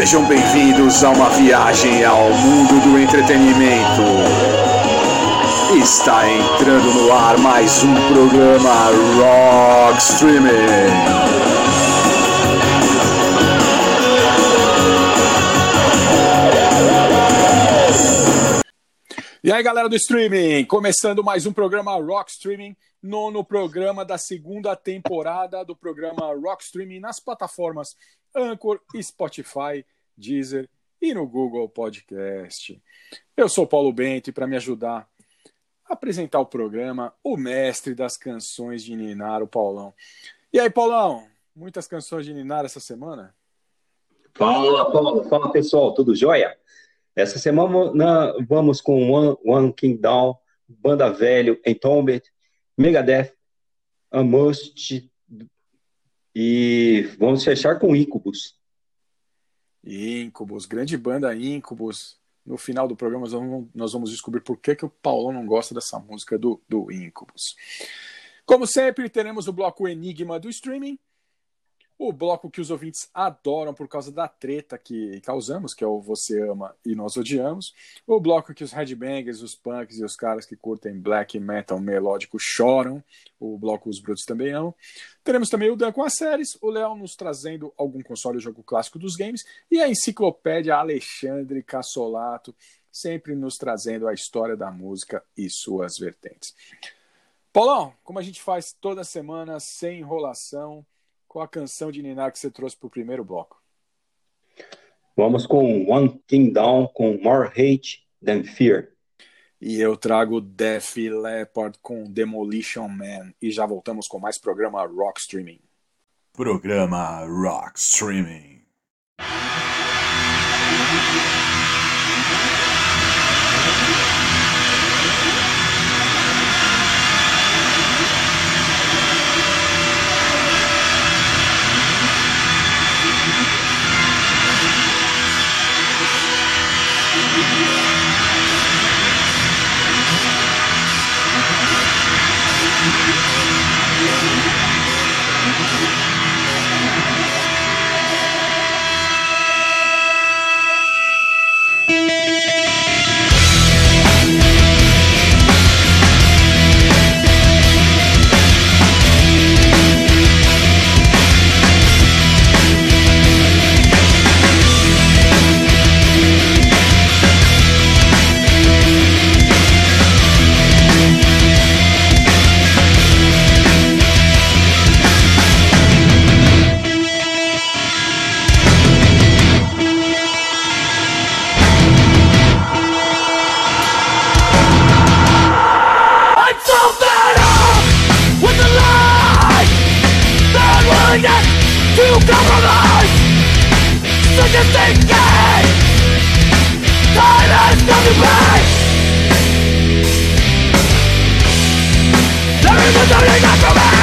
Sejam bem-vindos a uma viagem ao mundo do entretenimento. Está entrando no ar mais um programa Rock Streaming. E aí, galera do streaming, começando mais um programa Rock Streaming, nono programa da segunda temporada do programa Rock Streaming nas plataformas Anchor, Spotify, Deezer e no Google Podcast. Eu sou Paulo Bento e para me ajudar a apresentar o programa, o mestre das canções de Ninar, o Paulão. E aí, Paulão, muitas canções de Ninar essa semana? Fala, fala pessoal, tudo jóia? Essa semana vamos com One, One King Down, Banda Velho, Entombed, Megadeth, Amust e vamos fechar com Incubus. Incubus, grande banda Incubus. No final do programa nós vamos, nós vamos descobrir por que, que o Paulão não gosta dessa música do, do Incubus. Como sempre, teremos o bloco Enigma do streaming o bloco que os ouvintes adoram por causa da treta que causamos, que é o Você Ama e Nós Odiamos. O bloco que os headbangers, os punks e os caras que curtem black metal melódico choram. O bloco Os Brutos também amam. Teremos também o Dan com as séries, o Léo nos trazendo algum console ou jogo clássico dos games e a enciclopédia Alexandre Cassolato, sempre nos trazendo a história da música e suas vertentes. Paulão, como a gente faz toda semana, sem enrolação, qual a canção de Ninar que você trouxe para o primeiro bloco? Vamos com One Thing Down com More Hate Than Fear. E eu trago Def Leppard com Demolition Man. E já voltamos com mais programa Rock Streaming. Programa Rock Streaming. willingness to compromise. Such a thinking Time has come to pay There is no turning back for me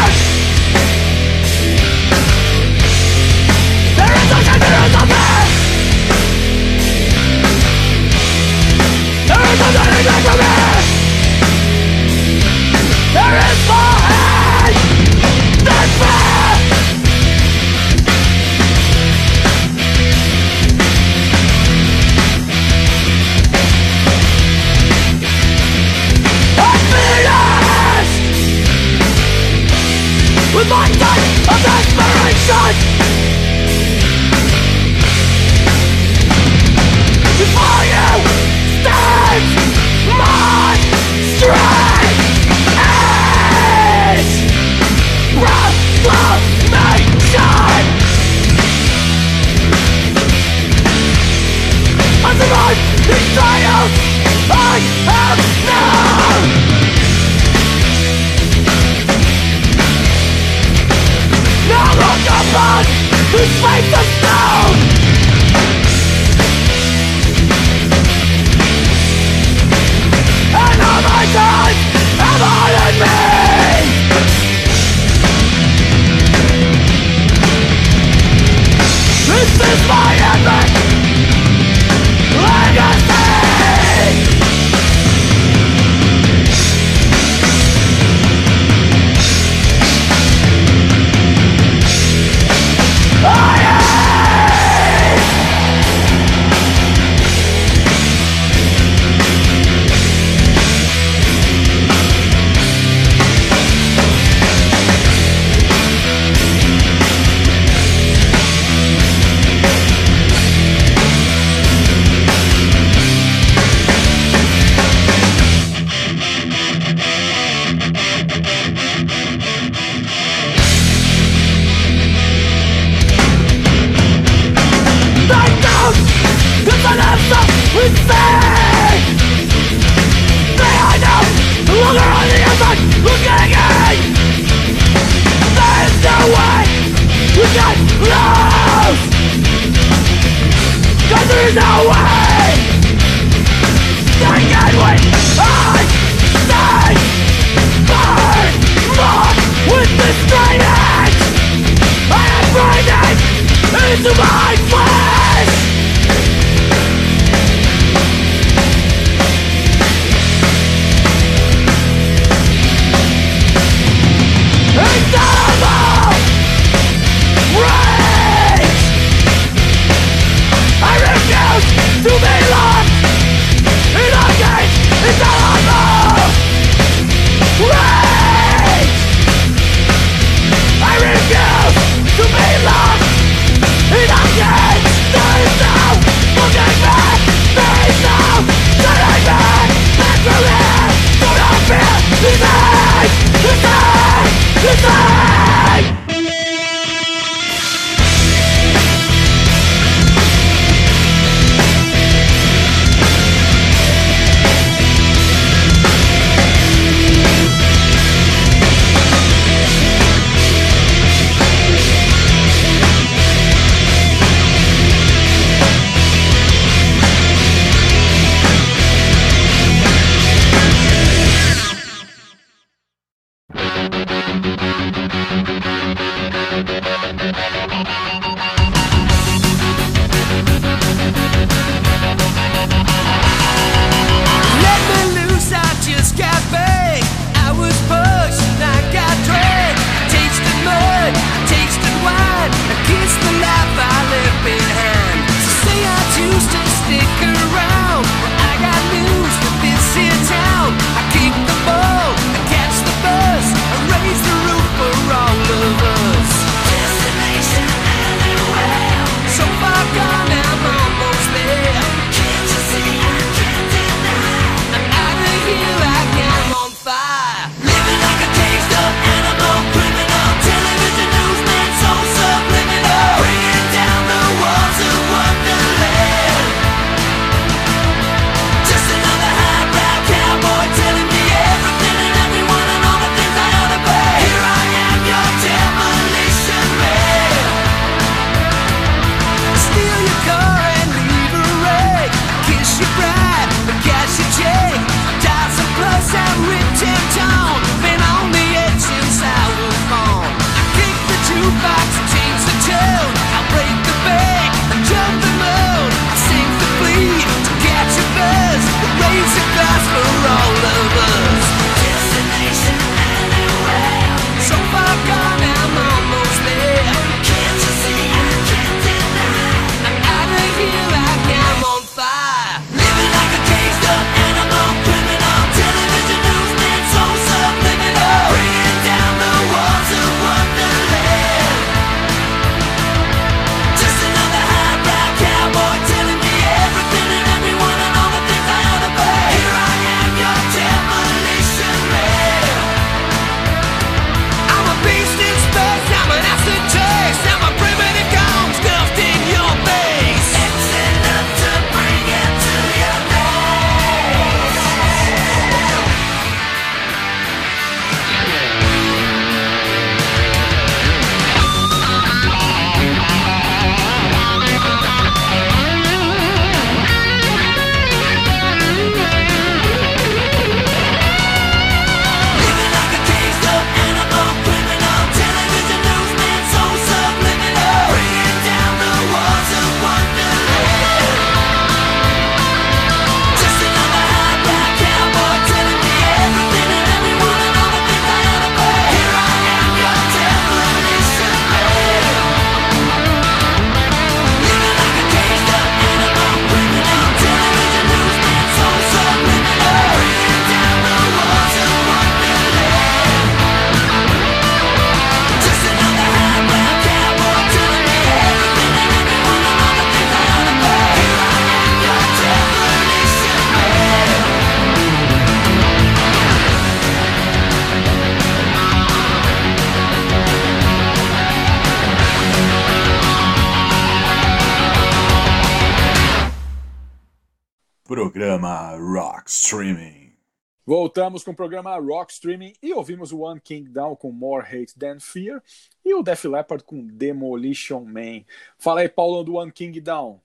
Voltamos com o programa Rock Streaming e ouvimos o One King Down com More Hate Than Fear e o Def Leppard com Demolition Man. Fala aí, Paulo, do One King Down.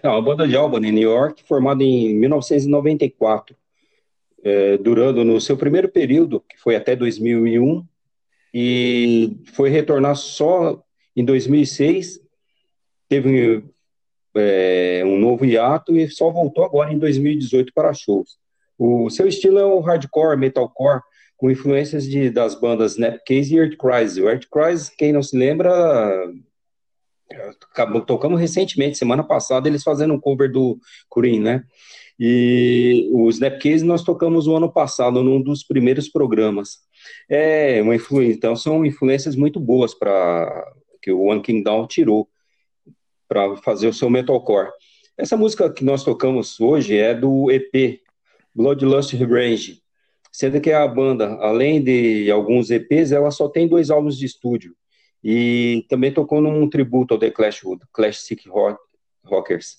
É uma banda de Albany, New York, formada em 1994, é, durando no seu primeiro período, que foi até 2001, e foi retornar só em 2006, teve é, um novo hiato e só voltou agora em 2018 para shows. O seu estilo é o hardcore, metalcore, com influências de, das bandas Snapcase e Earthcrise. O Earthcrise, quem não se lembra, tocamos recentemente, semana passada, eles fazendo um cover do Kurin, né? E o Snapcase nós tocamos o ano passado, num dos primeiros programas. É uma influência, então são influências muito boas para que o One King Down tirou para fazer o seu metalcore. Essa música que nós tocamos hoje é do EP Bloodlust Revenge, sendo que a banda, além de alguns EPs, ela só tem dois álbuns de estúdio. E também tocou num tributo ao The Clash, Classic Rock, Rockers.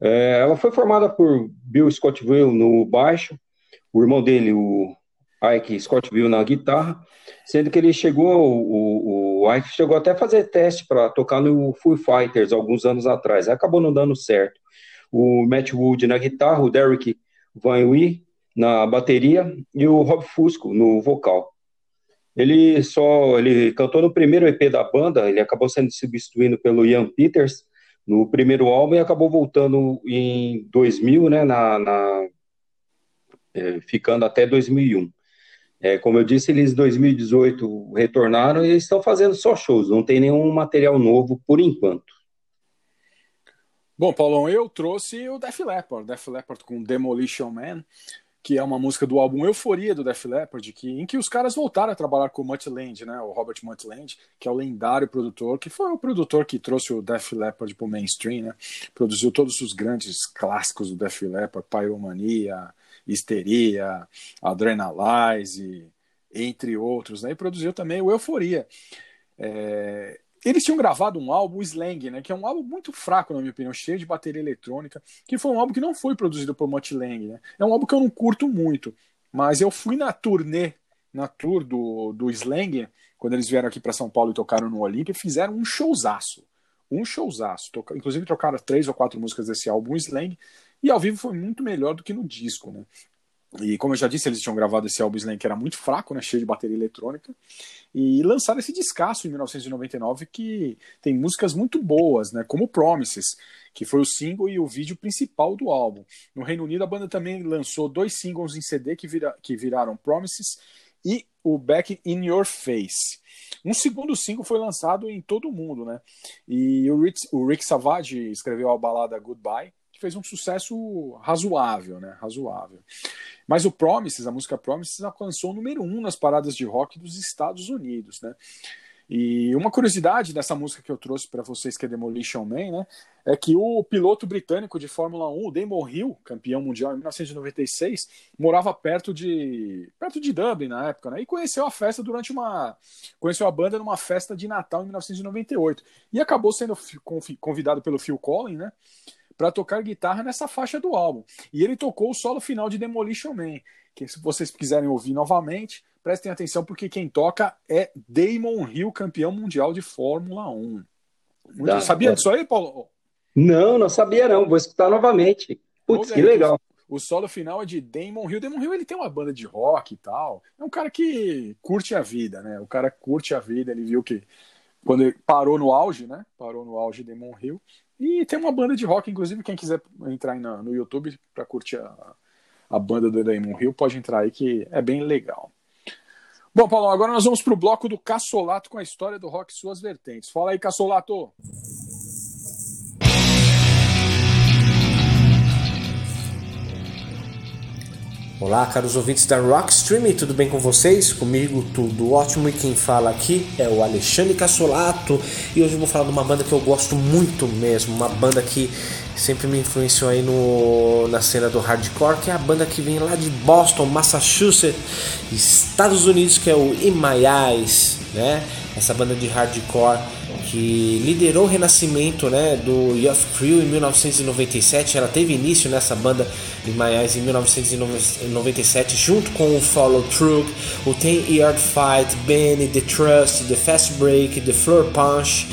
É, ela foi formada por Bill Scottville no baixo, o irmão dele, o Ike Scottville, na guitarra, sendo que ele chegou, o, o Ike chegou até a fazer teste para tocar no Foo Fighters alguns anos atrás, acabou não dando certo. O Matt Wood na guitarra, o Derek Van Wee na bateria e o Rob Fusco no vocal. Ele só ele cantou no primeiro EP da banda, ele acabou sendo substituído pelo Ian Peters no primeiro álbum e acabou voltando em 2000, né, na, na é, ficando até 2001. É, como eu disse, eles em 2018 retornaram e estão fazendo só shows, não tem nenhum material novo por enquanto. Bom, Paulão, eu trouxe o Def Leppard, Def Leppard com Demolition Man que é uma música do álbum Euforia do Def Leppard, que, em que os caras voltaram a trabalhar com o Mutt Land, né, o Robert Mutt Land, que é o lendário produtor, que foi o produtor que trouxe o Def Leppard para o mainstream, né, produziu todos os grandes clássicos do Def Leppard, Pyromania, Histeria, Adrenalize, entre outros, né, e produziu também o Euforia. É, eles tinham gravado um álbum, o Slang, né, que é um álbum muito fraco, na minha opinião, cheio de bateria eletrônica, que foi um álbum que não foi produzido por Mutt Lang. Né? É um álbum que eu não curto muito, mas eu fui na turnê, na tour do, do Slang, quando eles vieram aqui para São Paulo e tocaram no Olímpia, fizeram um showzaço. Um showzaço. Toca, inclusive trocaram três ou quatro músicas desse álbum, Slang, e ao vivo foi muito melhor do que no disco, né? E como eu já disse, eles tinham gravado esse álbum Slang que era muito fraco, né, cheio de bateria eletrônica, e lançaram esse descasso em 1999 que tem músicas muito boas, né, como Promises, que foi o single e o vídeo principal do álbum. No Reino Unido, a banda também lançou dois singles em CD que, vira, que viraram Promises e o Back in Your Face. Um segundo single foi lançado em todo o mundo, né? E o Rick, o Rick Savage escreveu a balada Goodbye, fez um sucesso razoável, né? Razoável. Mas o Promises, a música Promises, alcançou o número um nas paradas de rock dos Estados Unidos, né? E uma curiosidade dessa música que eu trouxe para vocês, que é Demolition Man, né? É que o piloto britânico de Fórmula 1, o Damon Hill, campeão mundial em 1996, morava perto de perto de Dublin na época, né? E conheceu a festa durante uma conheceu a banda numa festa de Natal em 1998 e acabou sendo convidado pelo Phil Collins, né? Para tocar guitarra nessa faixa do álbum. E ele tocou o solo final de Demolition Man, que se vocês quiserem ouvir novamente, prestem atenção porque quem toca é Damon Hill, campeão mundial de Fórmula 1. Muito, sabia é. disso aí, Paulo? Não, não sabia não. Vou escutar novamente. Putz, que legal. O, o solo final é de Damon Hill. Damon Hill ele tem uma banda de rock e tal. É um cara que curte a vida, né? O cara curte a vida. Ele viu que quando ele parou no auge, né? Parou no auge Demon Hill. E tem uma banda de rock, inclusive, quem quiser entrar no, no YouTube para curtir a, a banda do Demon Hill, pode entrar aí que é bem legal. Bom, Paulo, agora nós vamos para o bloco do Cassolato com a história do rock e suas vertentes. Fala aí, Cassolato! Olá, caros ouvintes da Rock Stream, tudo bem com vocês? Comigo tudo ótimo e quem fala aqui é o Alexandre Cassolato e hoje eu vou falar de uma banda que eu gosto muito mesmo, uma banda que sempre me influenciou aí no, na cena do hardcore, que é a banda que vem lá de Boston, Massachusetts, Estados Unidos, que é o In My Eyes, né? Essa banda de hardcore que liderou o renascimento né, do Youth Crew em 1997. Ela teve início nessa banda em Mayas em 1997, junto com o Follow Through, o Ten Yard Fight, Benny, The Trust, The Fast Break, The Floor Punch.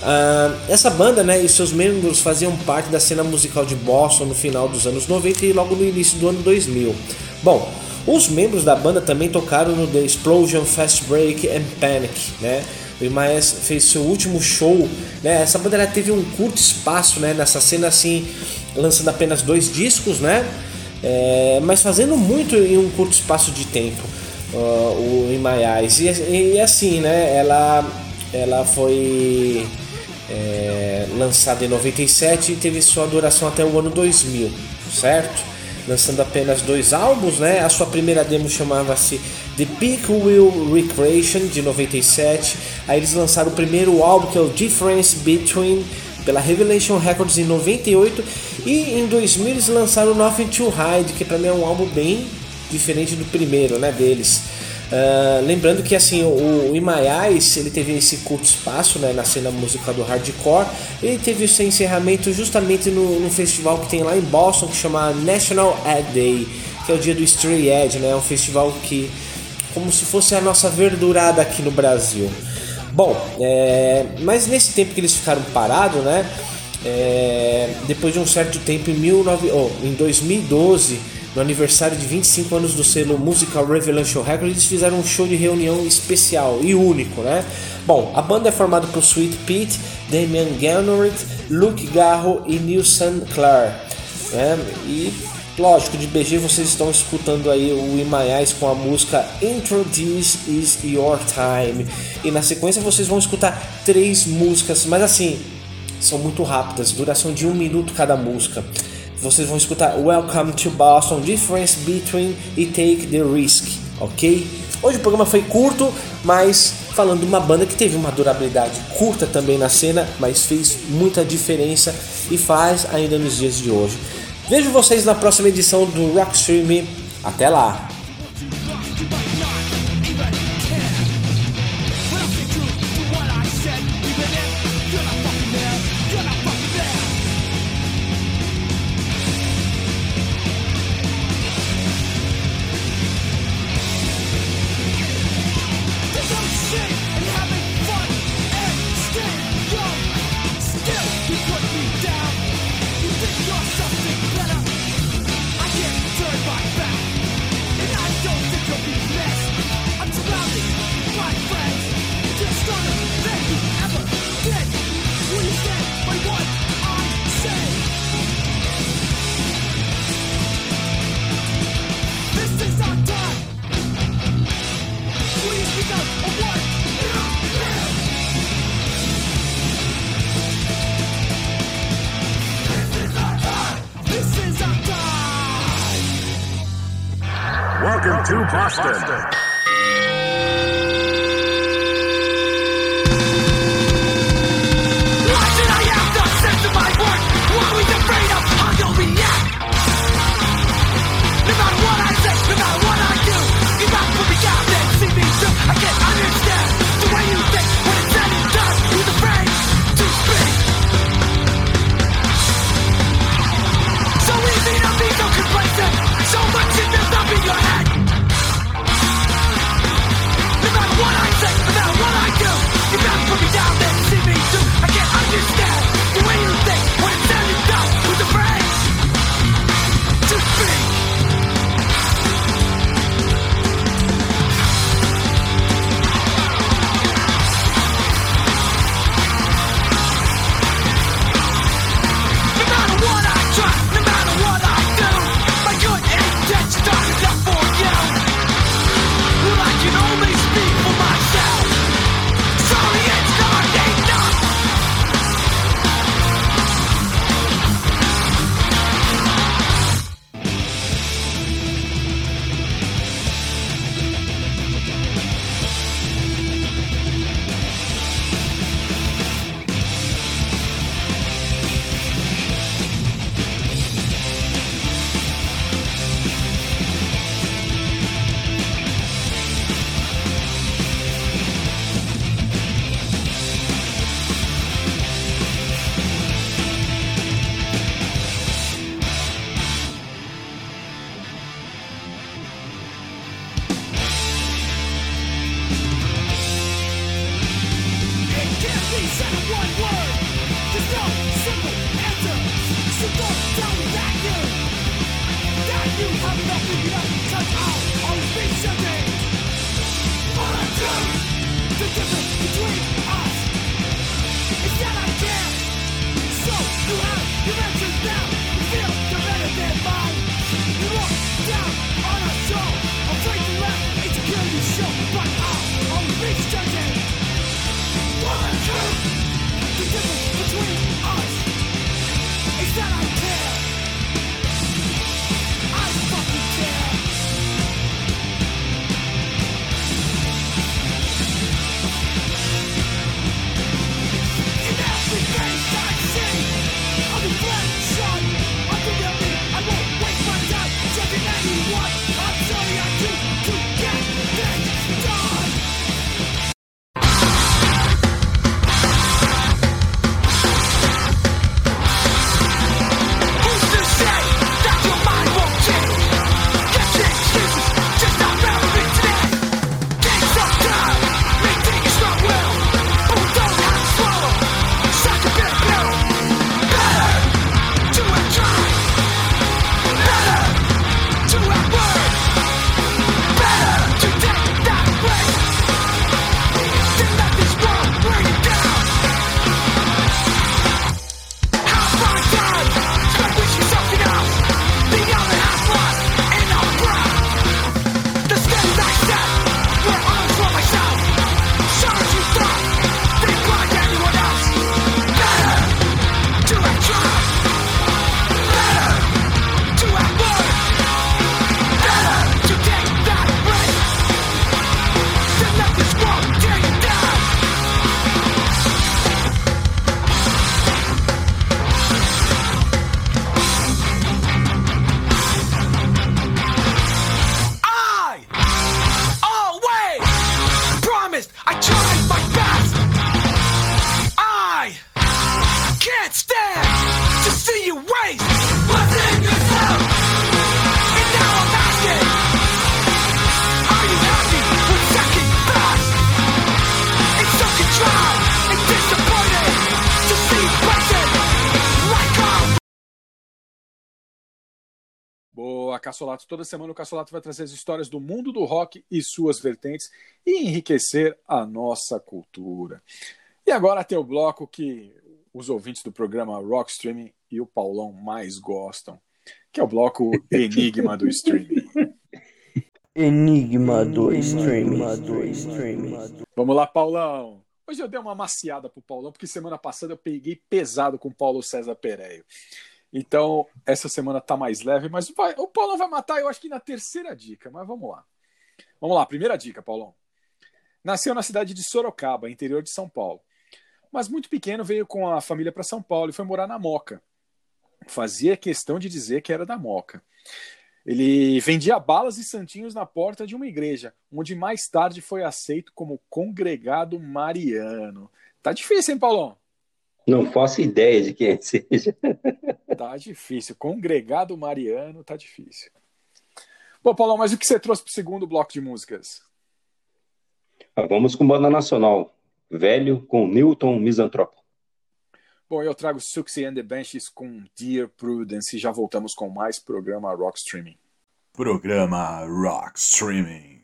Uh, essa banda né, e seus membros faziam parte da cena musical de Boston no final dos anos 90 e logo no início do ano 2000. Bom, os membros da banda também tocaram no The Explosion, Fast Break and Panic, né? O Imaes fez seu último show, né? Essa banda ela teve um curto espaço, né? Nessa cena assim, lançando apenas dois discos, né? É, mas fazendo muito em um curto espaço de tempo. Uh, o Eyes. E, e, assim, né? Ela, ela foi é, lançada em 97 e teve sua duração até o ano 2000, certo? Lançando apenas dois álbuns, né? A sua primeira demo chamava-se The Big Wheel Recreation de 97. Aí eles lançaram o primeiro álbum que é o Difference Between pela Revelation Records em 98 e em 2000 eles lançaram Nothing to Hide, que para mim é um álbum bem diferente do primeiro, né, deles. Uh, lembrando que assim o, o Eyes, ele teve esse curto espaço né, na cena musical do hardcore. Ele teve seu encerramento justamente no, no, festival que tem lá em Boston que chama National Ad Day, que é o dia do Stray Edge, né? É um festival que como se fosse a nossa verdurada aqui no Brasil. Bom, é, mas nesse tempo que eles ficaram parados, né? É, depois de um certo tempo, em, 19, oh, em 2012, no aniversário de 25 anos do selo Musical Revelation Records, eles fizeram um show de reunião especial e único, né? Bom, a banda é formada por Sweet Pete, Damian Gilnorit, Luke Garro e Nilson Clark. Né? E lógico, de BG vocês estão escutando aí o Imayais com a música Intro This Is Your Time. E na sequência vocês vão escutar três músicas, mas assim, são muito rápidas, duração de um minuto cada música vocês vão escutar Welcome to Boston, Difference Between e Take the Risk, ok? Hoje o programa foi curto, mas falando de uma banda que teve uma durabilidade curta também na cena, mas fez muita diferença e faz ainda nos dias de hoje. Vejo vocês na próxima edição do Rock Stream. Até lá! Cassolato. Toda semana o Cassolato vai trazer as histórias do mundo do rock e suas vertentes e enriquecer a nossa cultura. E agora tem o bloco que os ouvintes do programa Rock Streaming e o Paulão mais gostam, que é o bloco Enigma do Streaming. Enigma do Streaming. Vamos lá, Paulão. Hoje eu dei uma maciada pro Paulão, porque semana passada eu peguei pesado com o Paulo César Pereio. Então, essa semana tá mais leve, mas vai, o Paulão vai matar, eu acho que na terceira dica, mas vamos lá. Vamos lá, primeira dica, Paulão. Nasceu na cidade de Sorocaba, interior de São Paulo. Mas muito pequeno veio com a família para São Paulo e foi morar na Moca. Fazia questão de dizer que era da Moca. Ele vendia balas e santinhos na porta de uma igreja, onde mais tarde foi aceito como congregado mariano. Tá difícil, hein, Paulão? Não faço ideia de quem seja. Tá difícil. Congregado Mariano tá difícil. Bom, Paulo, mas o que você trouxe para o segundo bloco de músicas? Ah, vamos com banda nacional. Velho com Newton Misantropo. Bom, eu trago Suxy and the Benches com Dear Prudence e já voltamos com mais programa Rock Streaming. Programa Rock Streaming.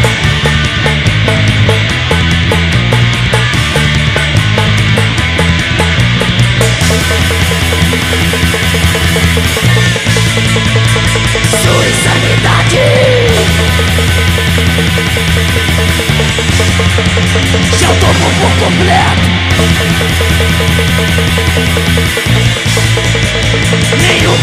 Soy sanidade Eu tomo por completo Nenhum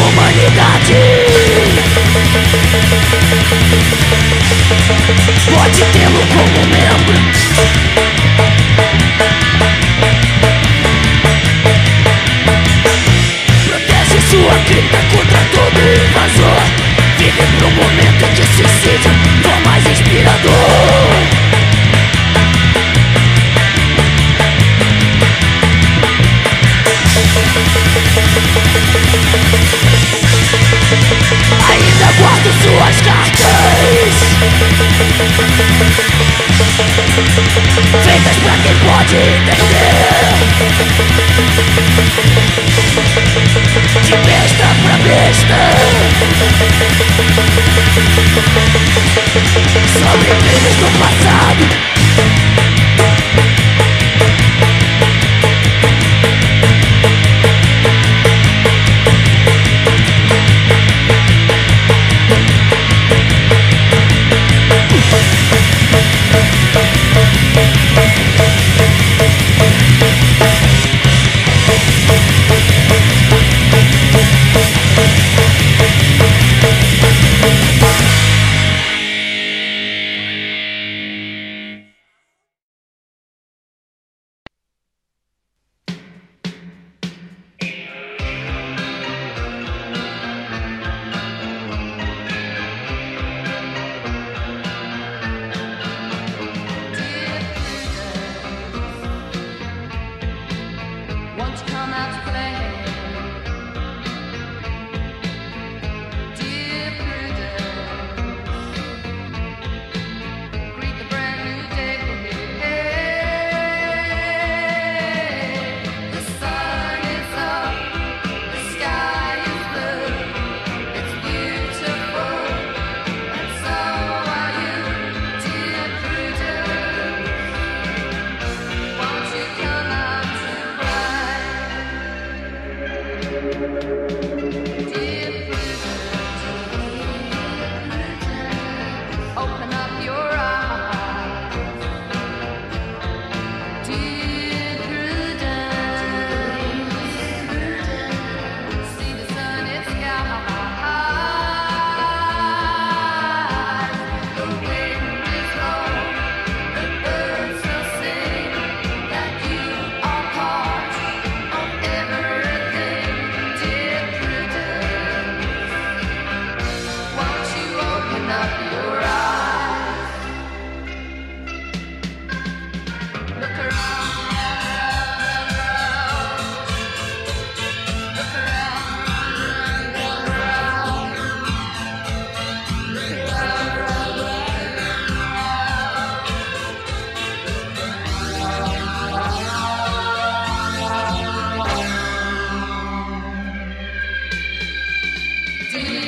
Thank.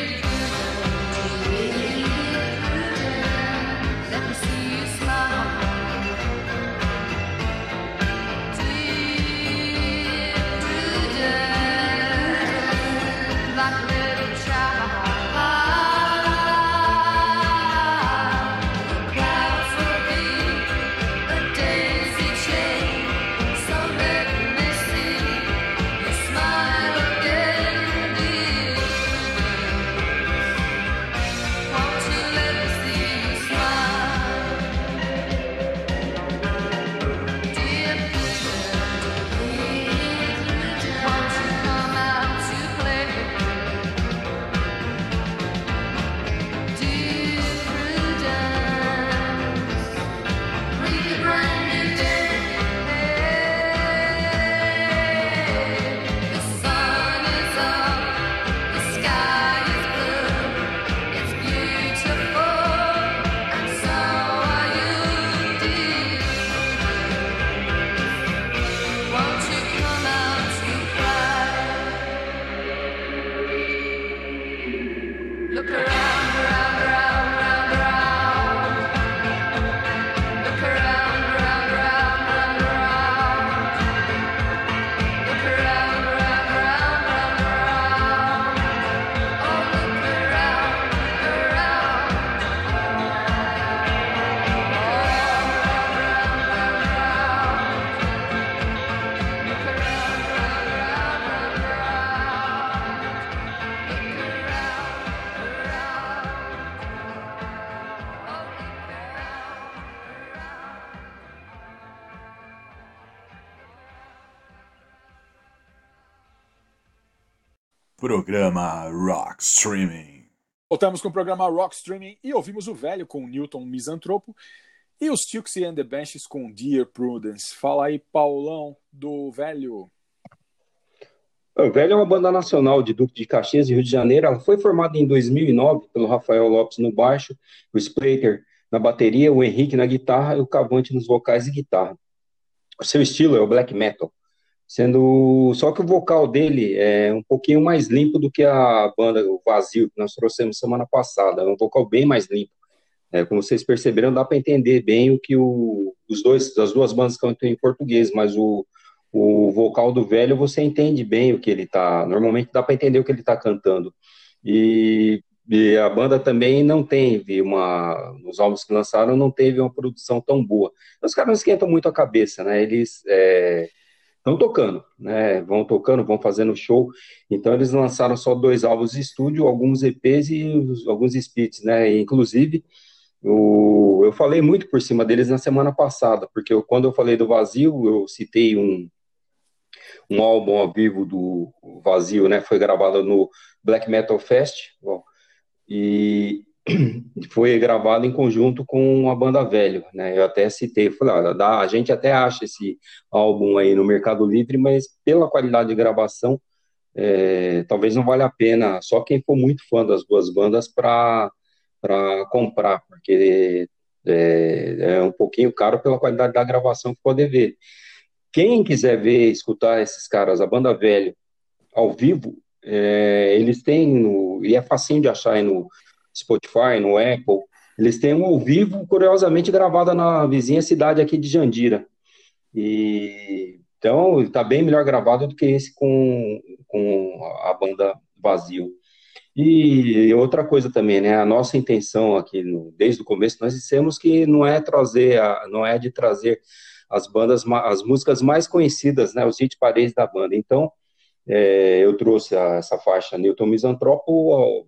Programa Rock Streaming. Voltamos com o programa Rock Streaming e ouvimos o velho com Newton Misantropo e os Tixie and the Benches com Dear Prudence. Fala aí, Paulão, do velho. O Velho é uma banda nacional de Duque de Caxias e Rio de Janeiro. Ela foi formada em 2009 pelo Rafael Lopes no baixo, o Splater na bateria, o Henrique na guitarra e o Cavante nos vocais e guitarra. O seu estilo é o black metal, sendo só que o vocal dele é um pouquinho mais limpo do que a banda o Vazio que nós trouxemos semana passada. É um vocal bem mais limpo. É, como vocês perceberam, dá para entender bem o que o, os dois, as duas bandas cantam em português, mas o, o vocal do velho você entende bem o que ele tá. Normalmente dá para entender o que ele está cantando. E, e, a banda também não teve uma. Nos álbuns que lançaram, não teve uma produção tão boa. Os caras não esquentam muito a cabeça, né? Eles. Estão tocando, né? Vão tocando, vão fazendo show. Então eles lançaram só dois álbuns de estúdio, alguns EPs e os, alguns splits, né? Inclusive, o, eu falei muito por cima deles na semana passada, porque eu, quando eu falei do Vazio, eu citei um, um álbum ao vivo do Vazio, né? Foi gravado no Black Metal Fest, e foi gravado em conjunto com a banda Velho, né? Eu até citei, falei, olha, dá, a gente até acha esse álbum aí no Mercado Livre, mas pela qualidade de gravação, é, talvez não valha a pena, só quem for muito fã das duas bandas para para comprar, porque é, é, um pouquinho caro pela qualidade da gravação que pode ver. Quem quiser ver, escutar esses caras, a banda velho, ao vivo, é, eles têm, no, e é facinho de achar aí no Spotify, no Apple, eles têm um ao vivo, curiosamente, gravado na vizinha cidade aqui de Jandira. E, então, está bem melhor gravado do que esse com, com a banda Vazio. E outra coisa também, né? A nossa intenção aqui, desde o começo, nós dissemos que não é trazer, a, não é de trazer as bandas, as músicas mais conhecidas, né? Os hit paredes da banda. Então, é, eu trouxe a, essa faixa Newton Misantropo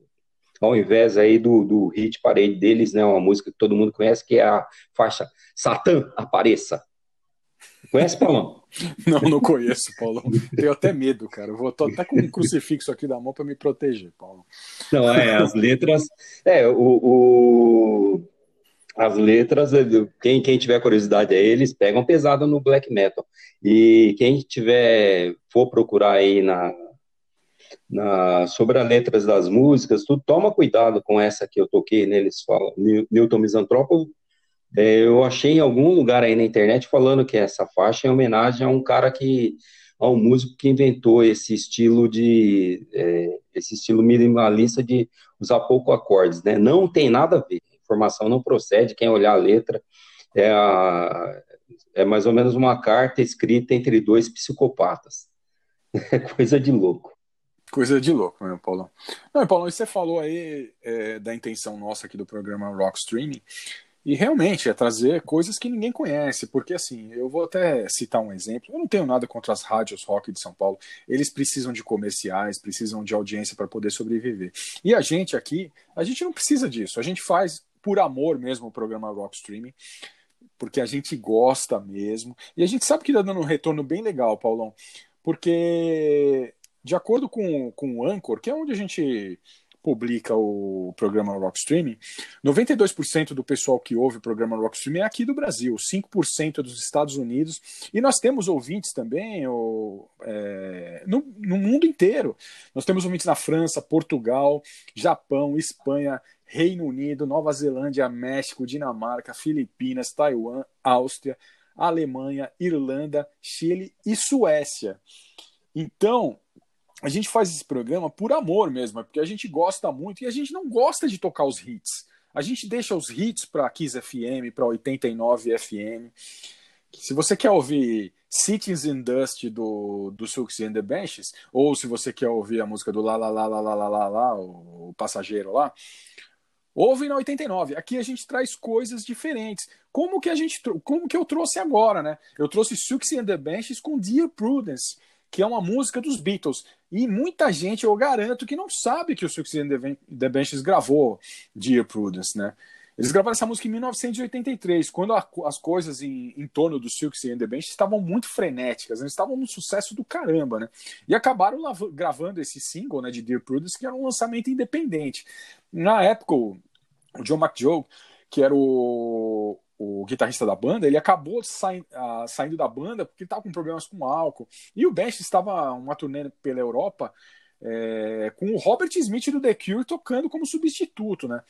ao, invés aí do, do hit parede deles, né? Uma música que todo mundo conhece, que é a faixa Satã Apareça. Conhece, Paulão? Não, não conheço, Paulo. Tenho até medo, cara. Vou tô até com um crucifixo aqui da mão para me proteger, Paulo. Não, é, as letras. É, o, o as letras, quem, quem tiver curiosidade aí, eles pegam pesado no black metal. E quem tiver, for procurar aí na, na, sobre as letras das músicas, tu toma cuidado com essa que eu toquei, né? Eles falam, Newton Misantropo é, eu achei em algum lugar aí na internet falando que essa faixa é homenagem a um cara que a um músico que inventou esse estilo de é, esse estilo minimalista de usar pouco acordes, né? Não tem nada a ver. A informação não procede. Quem olhar a letra é, a, é mais ou menos uma carta escrita entre dois psicopatas. É coisa de louco. Coisa de louco, meu Paulo. Não, Paulo, você falou aí é, da intenção nossa aqui do programa Rock Streaming. E realmente é trazer coisas que ninguém conhece, porque assim, eu vou até citar um exemplo. Eu não tenho nada contra as rádios rock de São Paulo. Eles precisam de comerciais, precisam de audiência para poder sobreviver. E a gente aqui, a gente não precisa disso. A gente faz por amor mesmo o programa Rock Streaming, porque a gente gosta mesmo. E a gente sabe que está dando um retorno bem legal, Paulão, porque de acordo com, com o Anchor, que é onde a gente publica o programa Rock Streaming, 92% do pessoal que ouve o programa Rock Streaming é aqui do Brasil, 5% é dos Estados Unidos, e nós temos ouvintes também é, no, no mundo inteiro. Nós temos ouvintes na França, Portugal, Japão, Espanha, Reino Unido, Nova Zelândia, México, Dinamarca, Filipinas, Taiwan, Áustria, Alemanha, Irlanda, Chile e Suécia. Então, a gente faz esse programa por amor mesmo, é porque a gente gosta muito e a gente não gosta de tocar os hits. A gente deixa os hits para Kiss FM, para 89 FM. Se você quer ouvir Cities in Dust do, do Silks and the Benches, ou se você quer ouvir a música do lá, lá, lá, lá, lá, lá, lá o, o passageiro lá, ouve na 89. Aqui a gente traz coisas diferentes. Como que a gente, como que eu trouxe agora, né? Eu trouxe Silks and the Benches com Dear Prudence que é uma música dos Beatles. E muita gente, eu garanto, que não sabe que o Suicide and the Benches gravou Dear Prudence, né? Eles gravaram essa música em 1983, quando a- as coisas em, em torno do Silks and the Bench estavam muito frenéticas, eles estavam num sucesso do caramba, né? E acabaram gravando esse single, né, de Dear Prudence, que era um lançamento independente. Na época, o o John McJoe, que era o, o guitarrista da banda, ele acabou sai- ah, saindo da banda porque estava com problemas com álcool. E o Bench estava uma turnê pela Europa é, com o Robert Smith do The Cure tocando como substituto, né?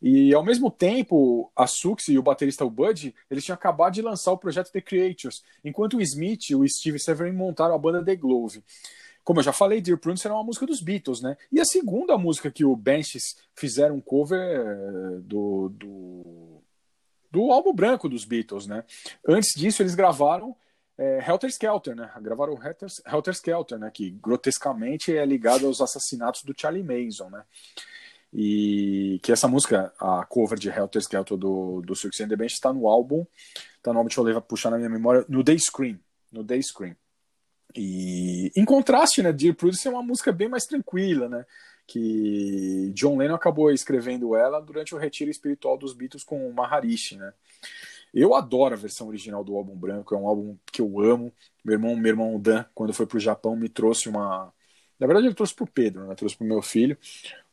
E ao mesmo tempo, a Sux e o baterista o Bud, eles tinham acabado de lançar o projeto The Creatures, enquanto o Smith e o Steve Severin montaram a banda The Glove. Como eu já falei, Dear Prudence era uma música dos Beatles, né? E a segunda música que o Benches fizeram um cover eh, do, do, do álbum branco dos Beatles, né? Antes disso, eles gravaram é, Helter Skelter, né? Gravaram Helter, Helter Skelter, né? Que grotescamente é ligado aos assassinatos do Charlie Manson, né? E que essa música, a cover de Helter Skelter do, do Silks and the Bench, está no álbum, tá no álbum, deixa eu levar, puxar na minha memória, no Day Scream, no Day Scream. E em contraste, né, Dear Prudence é uma música bem mais tranquila, né? Que John Lennon acabou escrevendo ela durante o retiro espiritual dos Beatles com o Maharishi, né? Eu adoro a versão original do álbum branco, é um álbum que eu amo. Meu irmão, meu irmão Dan, quando foi pro Japão, me trouxe uma. Na verdade, ele trouxe pro Pedro, né? Trouxe pro meu filho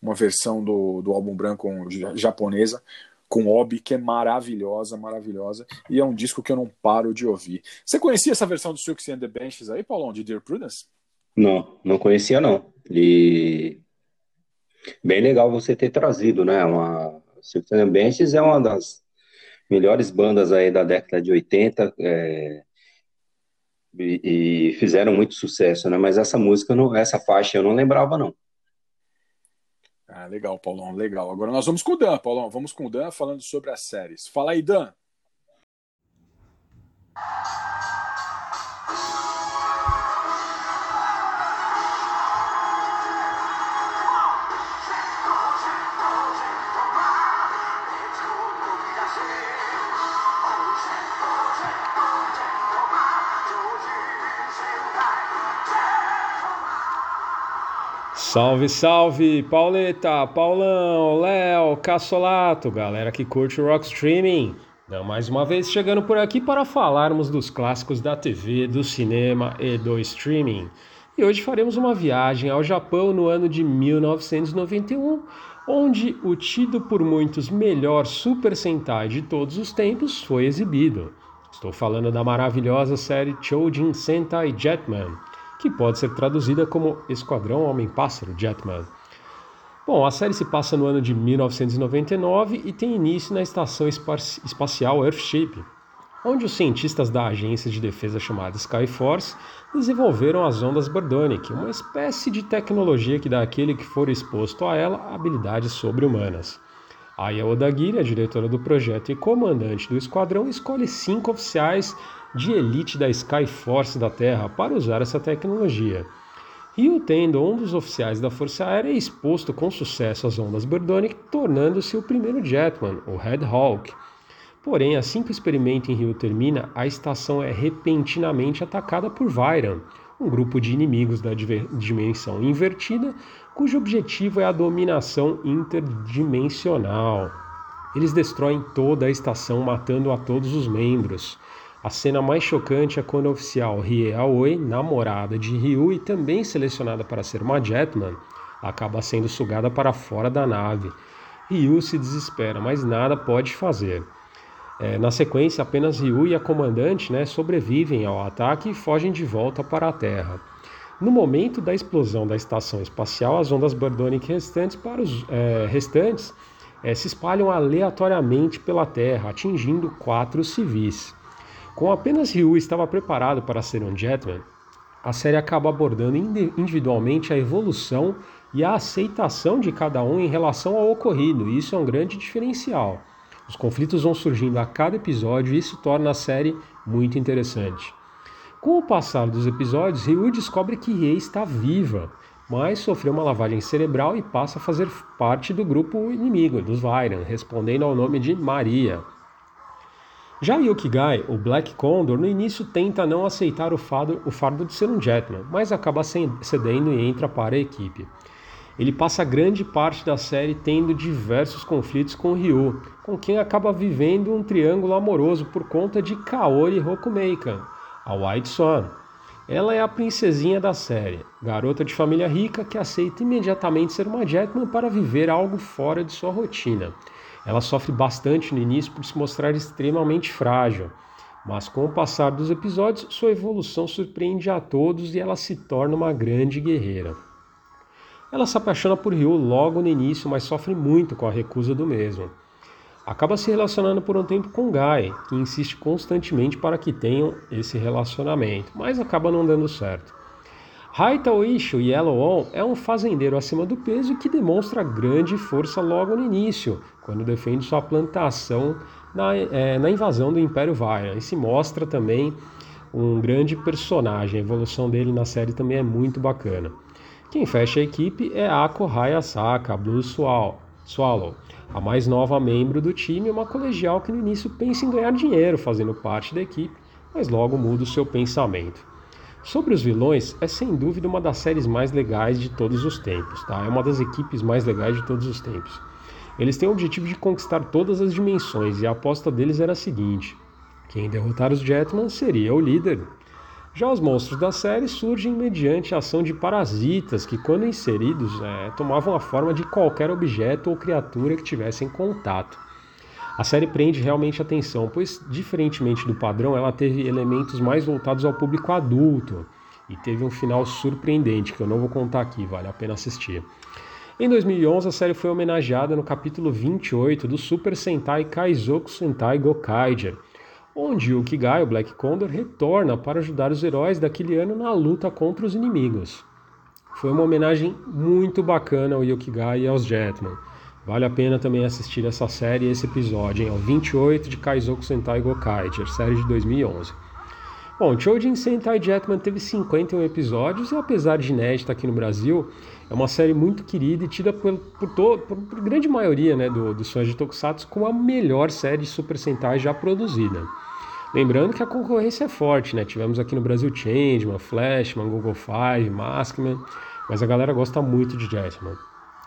uma versão do, do álbum branco ja- japonesa com Obi, que é maravilhosa, maravilhosa, e é um disco que eu não paro de ouvir. Você conhecia essa versão do Silks and the Benches aí, Paulão, de Dear Prudence? Não, não conhecia não. E bem legal você ter trazido, né? Uma the Benches é uma das melhores bandas aí da década de 80 é, e, e fizeram muito sucesso, né? Mas essa música, não, essa faixa eu não lembrava não. Ah, legal, Paulão, legal. Agora nós vamos com o Dan, Paulão, vamos com o Dan falando sobre as séries. Fala aí, Dan. Salve, salve, Pauleta, Paulão, Léo, Cassolato, galera que curte o Rock Streaming. Então, mais uma vez chegando por aqui para falarmos dos clássicos da TV, do cinema e do streaming. E hoje faremos uma viagem ao Japão no ano de 1991, onde o tido por muitos melhor Super Sentai de todos os tempos foi exibido. Estou falando da maravilhosa série Choujin Sentai Jetman, que pode ser traduzida como Esquadrão Homem-Pássaro Jetman. Bom, a série se passa no ano de 1999 e tem início na estação espa- espacial Earthship, onde os cientistas da agência de defesa chamada Skyforce desenvolveram as ondas Birdonic, uma espécie de tecnologia que dá àquele que for exposto a ela habilidades sobre-humanas. Aya Odagiri, a diretora do projeto e comandante do esquadrão, escolhe cinco oficiais de elite da Skyforce da Terra para usar essa tecnologia. Ryu, tendo um dos oficiais da Força Aérea, é exposto com sucesso às ondas Birdonic, tornando-se o primeiro Jetman, o Red Hawk. Porém, assim que o experimento em Rio termina, a estação é repentinamente atacada por Vyran, um grupo de inimigos da dimensão invertida, cujo objetivo é a dominação interdimensional. Eles destroem toda a estação, matando a todos os membros. A cena mais chocante é quando a oficial Rie Aoi, namorada de Ryu e também selecionada para ser uma Jetman, acaba sendo sugada para fora da nave. Ryu se desespera, mas nada pode fazer. É, na sequência, apenas Ryu e a comandante né, sobrevivem ao ataque e fogem de volta para a Terra. No momento da explosão da estação espacial, as ondas Birdonic restantes, para os, é, restantes é, se espalham aleatoriamente pela Terra, atingindo quatro civis. Com apenas Ryu estava preparado para ser um Jetman, a série acaba abordando indi- individualmente a evolução e a aceitação de cada um em relação ao ocorrido, e isso é um grande diferencial. Os conflitos vão surgindo a cada episódio e isso torna a série muito interessante. Com o passar dos episódios, Ryu descobre que Rie está viva, mas sofreu uma lavagem cerebral e passa a fazer parte do grupo inimigo, dos Vyran, respondendo ao nome de Maria. Já Yukigai, o Black Condor, no início tenta não aceitar o fardo, o fardo de ser um Jetman, mas acaba cedendo e entra para a equipe. ele passa grande parte da série tendo diversos conflitos com Ryu, com quem acaba vivendo um triângulo amoroso por conta de Kaori Hokumeikan, a White Swan. Ela é a princesinha da série, garota de família rica que aceita imediatamente ser uma Jetman para viver algo fora de sua rotina. Ela sofre bastante no início por se mostrar extremamente frágil, mas com o passar dos episódios, sua evolução surpreende a todos e ela se torna uma grande guerreira. Ela se apaixona por Ryu logo no início, mas sofre muito com a recusa do mesmo. Acaba se relacionando por um tempo com Guy, que insiste constantemente para que tenham esse relacionamento, mas acaba não dando certo. Haita Oisho Yellow On é um fazendeiro acima do peso que demonstra grande força logo no início, quando defende sua plantação na, é, na invasão do Império Vaira, e se mostra também um grande personagem. A evolução dele na série também é muito bacana. Quem fecha a equipe é Ako Hayasaka, Blue Swallow, a mais nova membro do time, uma colegial que no início pensa em ganhar dinheiro fazendo parte da equipe, mas logo muda o seu pensamento. Sobre os vilões, é sem dúvida uma das séries mais legais de todos os tempos, tá? É uma das equipes mais legais de todos os tempos. Eles têm o objetivo de conquistar todas as dimensões e a aposta deles era a seguinte: quem derrotar os Jetman seria o líder. Já os monstros da série surgem mediante a ação de parasitas que, quando inseridos, é, tomavam a forma de qualquer objeto ou criatura que tivessem contato. A série prende realmente atenção, pois, diferentemente do padrão, ela teve elementos mais voltados ao público adulto e teve um final surpreendente que eu não vou contar aqui, vale a pena assistir. Em 2011, a série foi homenageada no capítulo 28 do Super Sentai Kaizoku Sentai Gokaiger, onde o Kigai, o Black Condor, retorna para ajudar os heróis daquele ano na luta contra os inimigos. Foi uma homenagem muito bacana ao Yokigai e aos Jetman. Vale a pena também assistir essa série e esse episódio, hein? O 28 de Kaizoku Sentai Gokaiger, série de 2011. Bom, Chojin Sentai Jetman teve 51 episódios e apesar de inédita aqui no Brasil, é uma série muito querida e tida por, por, todo, por, por grande maioria né, do, dos fãs de Tokusatsu como a melhor série de Super Sentai já produzida. Lembrando que a concorrência é forte, né? Tivemos aqui no Brasil Changeman, Flashman, Google Five, Maskman, mas a galera gosta muito de Jetman.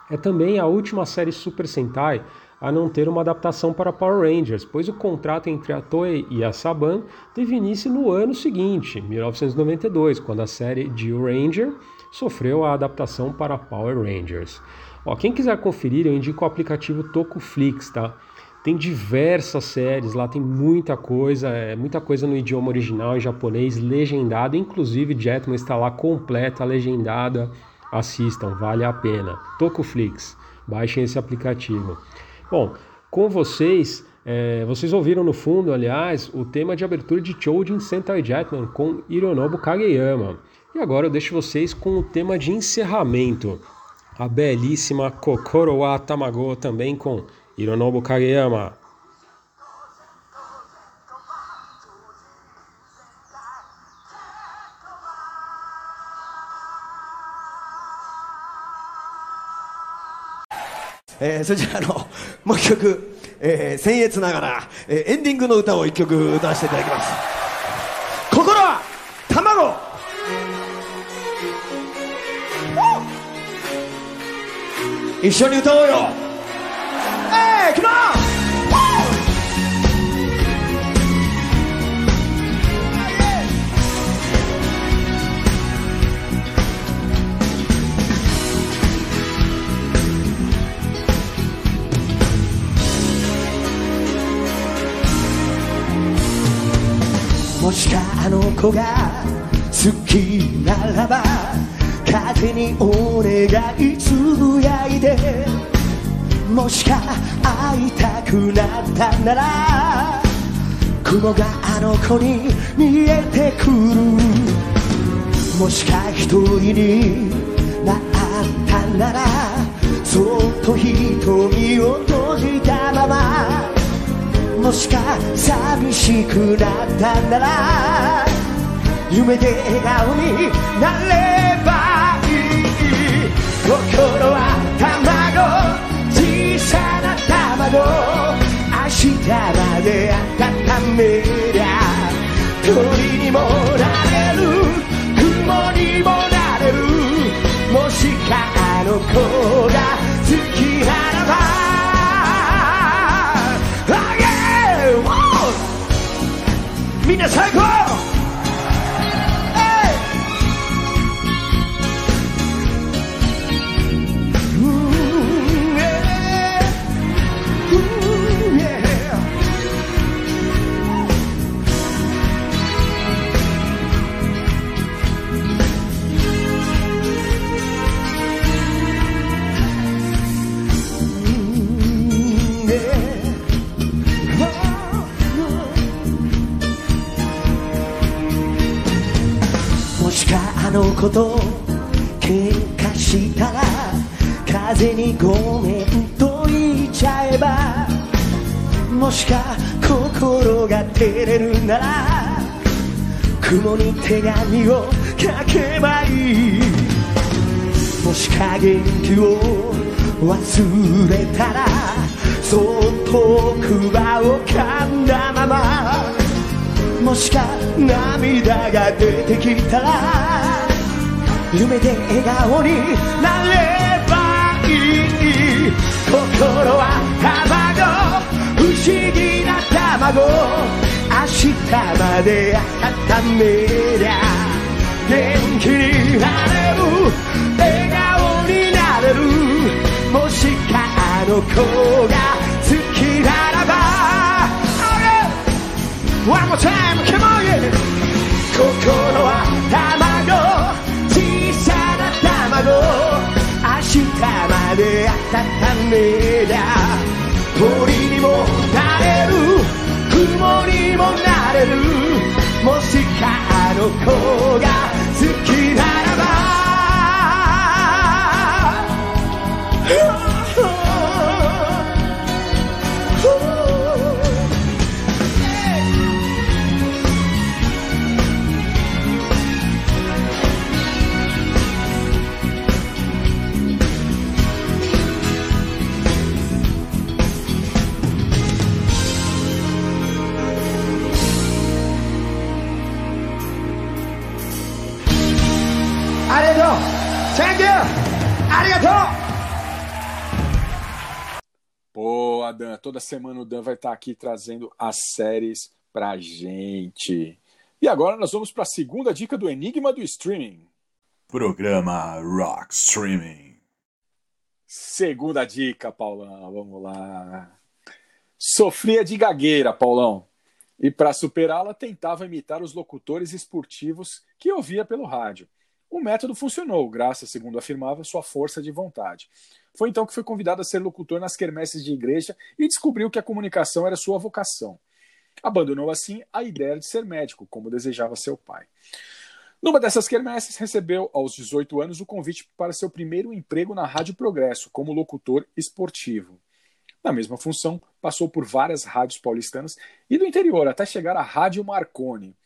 É também a última série Super Sentai a não ter uma adaptação para Power Rangers, pois o contrato entre a Toei e a Saban teve início no ano seguinte, 1992, quando a série de Ranger sofreu a adaptação para Power Rangers. Ó, quem quiser conferir, eu indico o aplicativo Tokuflix, tá? Tem diversas séries lá, tem muita coisa, é, muita coisa no idioma original, em japonês, legendado, inclusive Jetman está lá completa, legendada. Assistam, vale a pena. Tokuflix, baixem esse aplicativo. Bom, com vocês, é, vocês ouviram no fundo, aliás, o tema de abertura de Choujin Sentai Jetman com Hironobu Kageyama. E agora eu deixo vocês com o tema de encerramento, a belíssima Kokoro wa Tamago também com Hironobu Kageyama. えーそれじゃああのもう一曲、えー、僭越ながら、えーエンディングの歌を一曲歌わせていただきます心は卵 一緒に歌おうよえい、come on! もしかあの子が好きならば風にお願いつぶやいてもしか会いたくなったなら雲があの子に見えてくる。もしか一人になったならそっと瞳を閉じたままもしか寂しくなったなら夢で笑顔になれば心は卵小さな卵明日まで温めりゃ鳥にもなれる雲にもなれるもしかあの子が好きならばみんな最高子と喧嘩したら風にごめんと言っちゃえばもしか心が照れるなら雲に手紙を書けばいいもしか元気を忘れたらそっと奥歯を噛んだままもしか涙が出てきたら夢で笑顔になればいい心は卵不思議な卵明日まで温めりゃ元気になれる笑顔になれるもしかあの子が好きならば One more time, come on, yeah! 心は卵な卵明日まで温めりゃ鳥にもなれる雲にもなれるもしかあの子が好きならば。Toda semana o Dan vai estar aqui trazendo as séries pra gente. E agora nós vamos para a segunda dica do Enigma do Streaming. Programa Rock Streaming. Segunda dica, Paulão. Vamos lá. Sofria de gagueira, Paulão. E para superá-la, tentava imitar os locutores esportivos que ouvia pelo rádio. O método funcionou, graças, segundo afirmava, sua força de vontade. Foi então que foi convidado a ser locutor nas quermesses de igreja e descobriu que a comunicação era sua vocação. Abandonou assim a ideia de ser médico, como desejava seu pai. Numa dessas quermesses, recebeu aos 18 anos o convite para seu primeiro emprego na Rádio Progresso, como locutor esportivo. Na mesma função, passou por várias rádios paulistanas e do interior, até chegar à Rádio Marconi.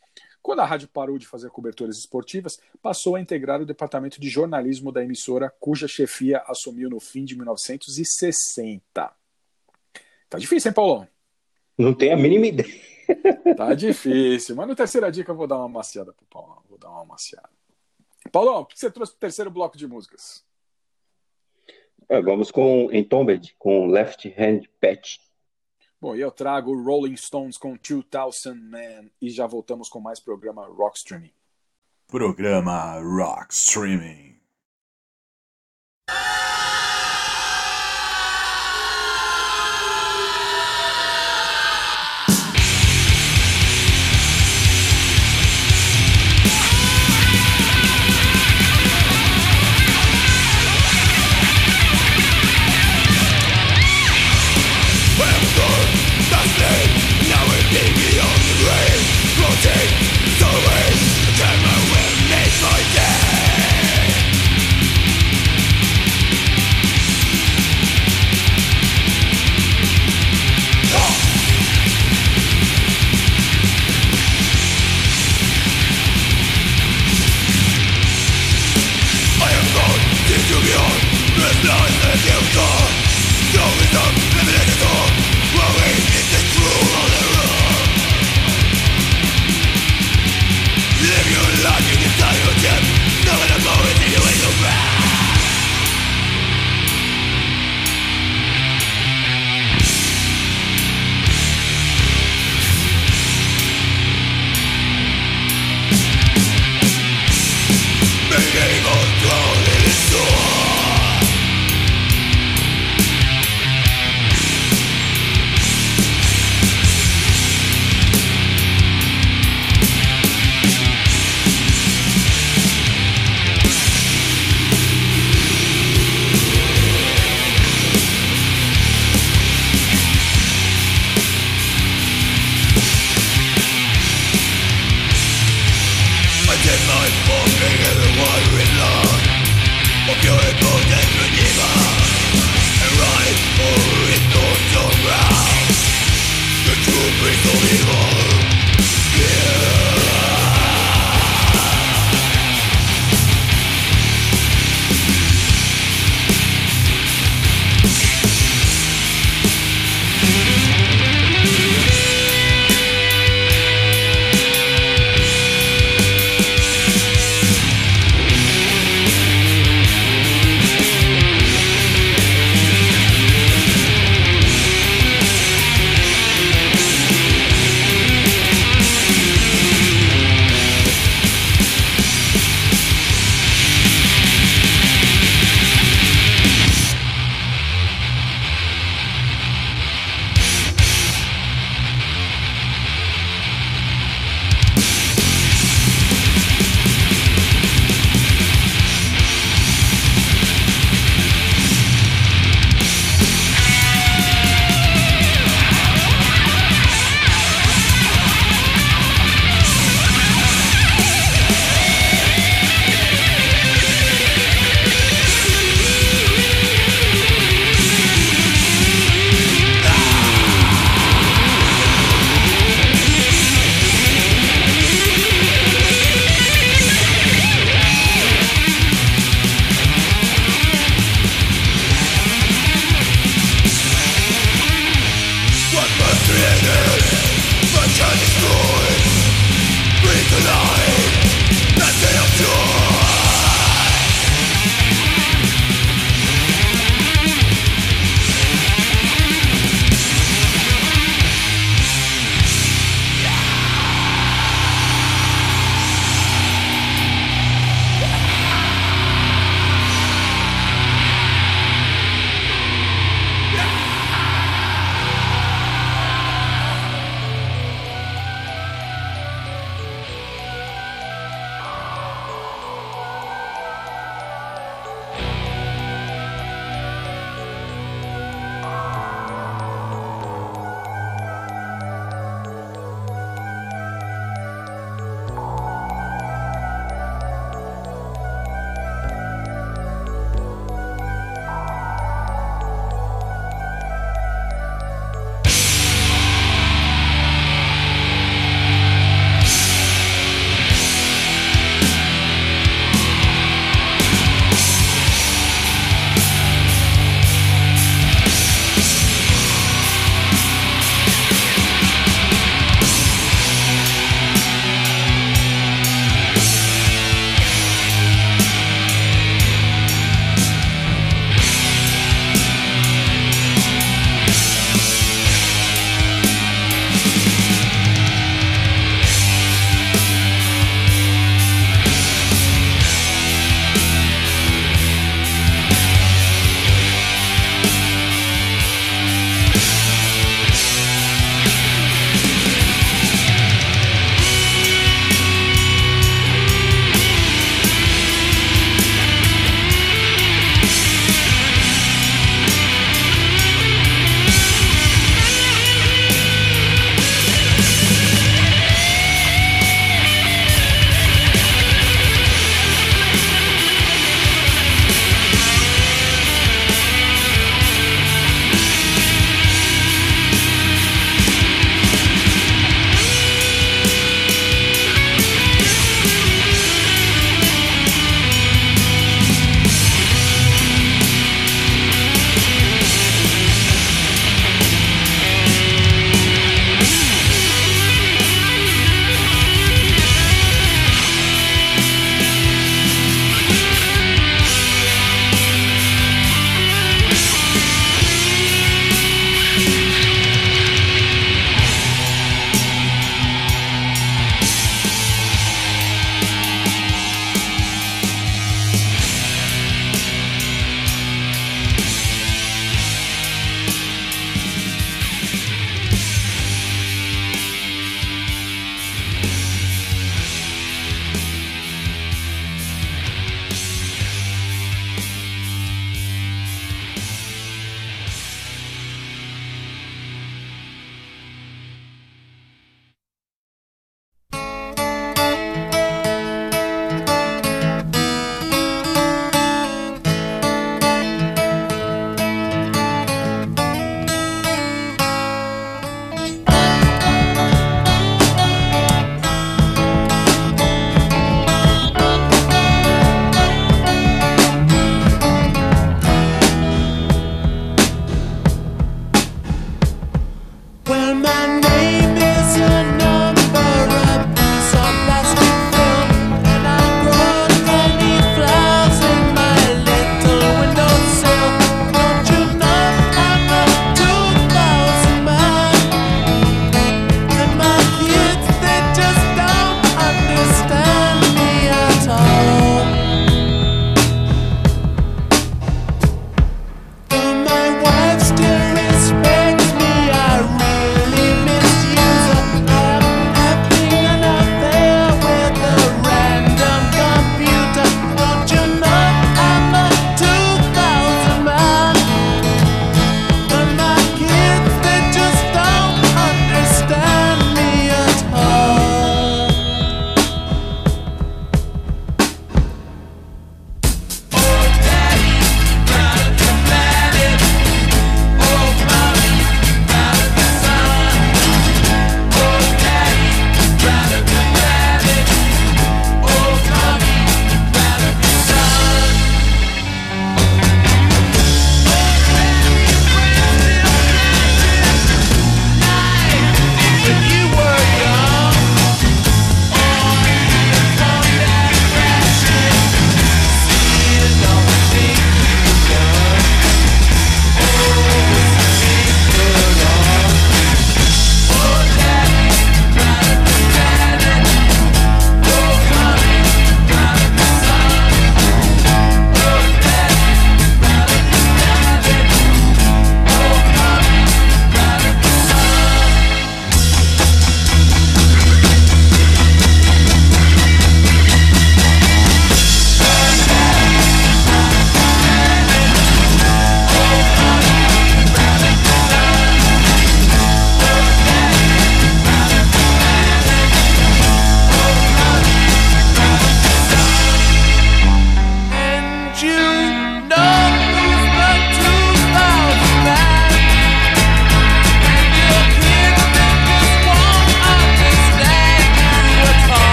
Quando a rádio parou de fazer coberturas esportivas, passou a integrar o departamento de jornalismo da emissora, cuja chefia assumiu no fim de 1960. Tá difícil, hein, Paulão? Não tenho a mínima ideia. Tá difícil. Mas na terceira dica eu vou dar uma maciada pro Paulão. Vou dar uma maciada. Paulão, o que você trouxe pro terceiro bloco de músicas? É, Vamos com Entombed, com Left Hand Patch. Bom, e eu trago Rolling Stones com 2000 Man e já voltamos com mais programa Rock Streaming. Programa Rock Streaming.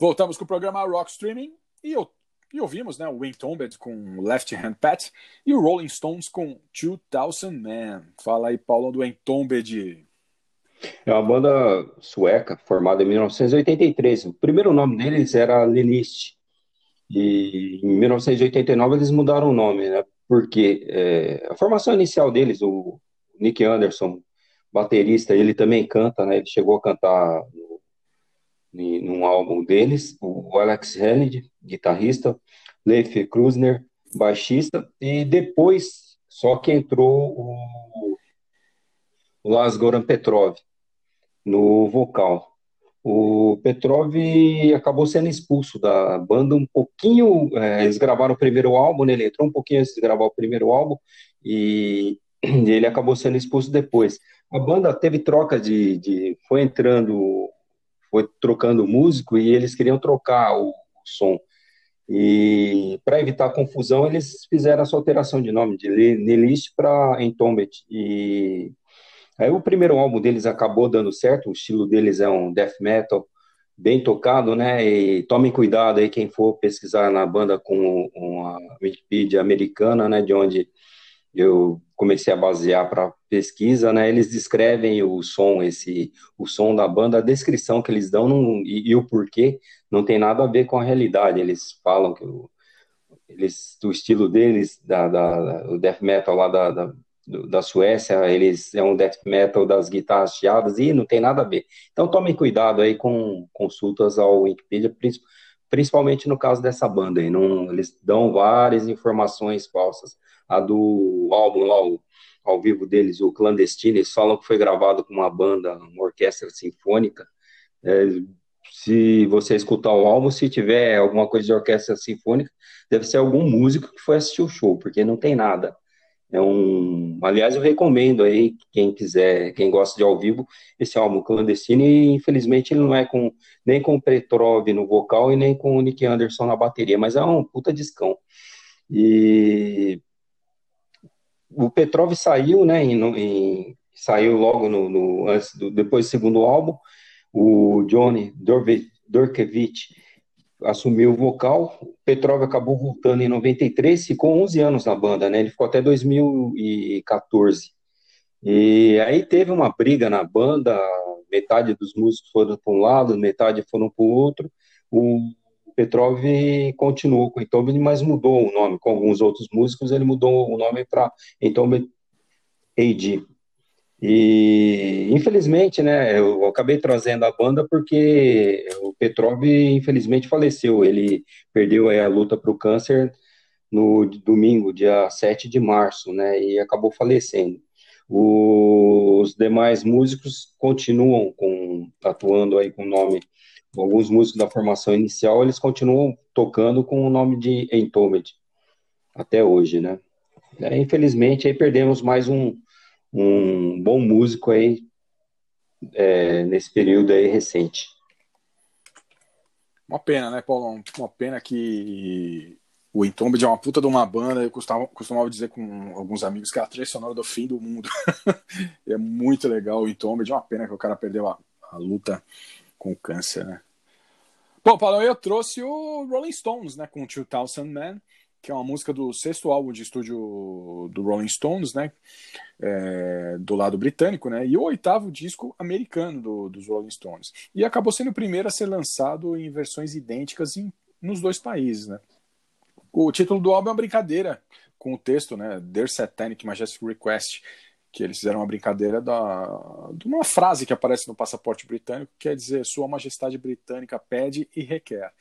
Voltamos com o programa Rock Streaming e, e ouvimos né, o Wing Tombed com Left Hand Pat e o Rolling Stones com 2000 Man. Fala aí, Paulo, do Entombed. É uma banda sueca formada em 1983. O primeiro nome deles era Lilith. E em 1989 eles mudaram o nome, né? Porque é, a formação inicial deles, o Nick Anderson, baterista, ele também canta, né? Ele chegou a cantar num álbum deles, o Alex Hennedy, guitarrista, Leif Krusner, baixista, e depois só que entrou o, o Lars Goran Petrov no vocal. O Petrov acabou sendo expulso da banda um pouquinho. eh, eles gravaram o primeiro álbum, né? Ele entrou um pouquinho antes de gravar o primeiro álbum e ele acabou sendo expulso depois. A banda teve troca de, de foi entrando, foi trocando músico e eles queriam trocar o, som. E para evitar confusão, eles fizeram essa alteração de nome de Nihilist para Entombed. E Aí o primeiro álbum deles acabou dando certo, o estilo deles é um death metal bem tocado, né? E tomem cuidado aí quem for pesquisar na banda com uma Wikipedia americana, né? De onde eu comecei a basear para pesquisa, né? Eles descrevem o som, esse o som da banda, a descrição que eles dão não- e, e o porquê não tem nada a ver com a realidade. Eles falam que o, eles, estilo deles, da, da, o death metal lá da, da, da Suécia, eles é um death metal das guitarras chiadas e não tem nada a ver. Então tomem cuidado aí com consultas ao Wikipedia, princi- principalmente no caso dessa banda aí, não, eles dão várias informações falsas. A do álbum lá, o, ao vivo deles, o Clandestino, eles falam que foi gravado com uma banda, uma orquestra sinfônica. É, se você escutar o álbum, se tiver alguma coisa de orquestra sinfônica, deve ser algum músico que foi assistir o show, porque não tem nada. É um, aliás, eu recomendo aí quem quiser, quem gosta de ao vivo, esse álbum clandestino. E infelizmente ele não é com nem com o Petrov no vocal e nem com o Nick Anderson na bateria, mas é um puta discão. E o Petrov saiu, né? em- em- saiu logo no, no- antes do, depois do segundo álbum. O Johnny Dorkevich assumiu o vocal. Petrov acabou voltando em 93, ficou 11 anos na banda, né? Ele ficou até 2014. E aí teve uma briga na banda, metade dos músicos foram para um lado, metade foram para o outro. O Petrov continuou com o Entombed, mas mudou o nome. Com alguns outros músicos, ele mudou o nome para Entombed AD. E infelizmente, né, eu acabei trazendo a banda porque o Petrov infelizmente faleceu. Ele perdeu a luta para o câncer no domingo, dia 7 de março, né, e acabou falecendo. Os demais músicos continuam com, atuando aí com o nome, alguns músicos da formação inicial, eles continuam tocando com o nome de Entombed até hoje, né. É, infelizmente, aí perdemos mais um, um bom músico aí é, nesse período aí recente. Uma pena, né, Paulão? Uma pena que o Entombed é uma puta de uma banda. Eu costumava, costumava dizer com alguns amigos que é a trilha sonora do fim do mundo. é muito legal o Entombed. É uma pena que o cara perdeu a, a luta com câncer, né? Bom, Paulão, eu trouxe o Rolling Stones, né, com 2000 Man, que é uma música do sexto álbum de estúdio do Rolling Stones, né, é, do lado britânico, né, e o oitavo disco americano do, dos Rolling Stones. E acabou sendo o primeiro a ser lançado em versões idênticas em, nos dois países, né. O título do álbum é uma brincadeira com o texto, né, Their Satanic Majestic Request, que eles fizeram uma brincadeira da, de uma frase que aparece no passaporte britânico, que quer dizer Sua Majestade Britânica pede e requer.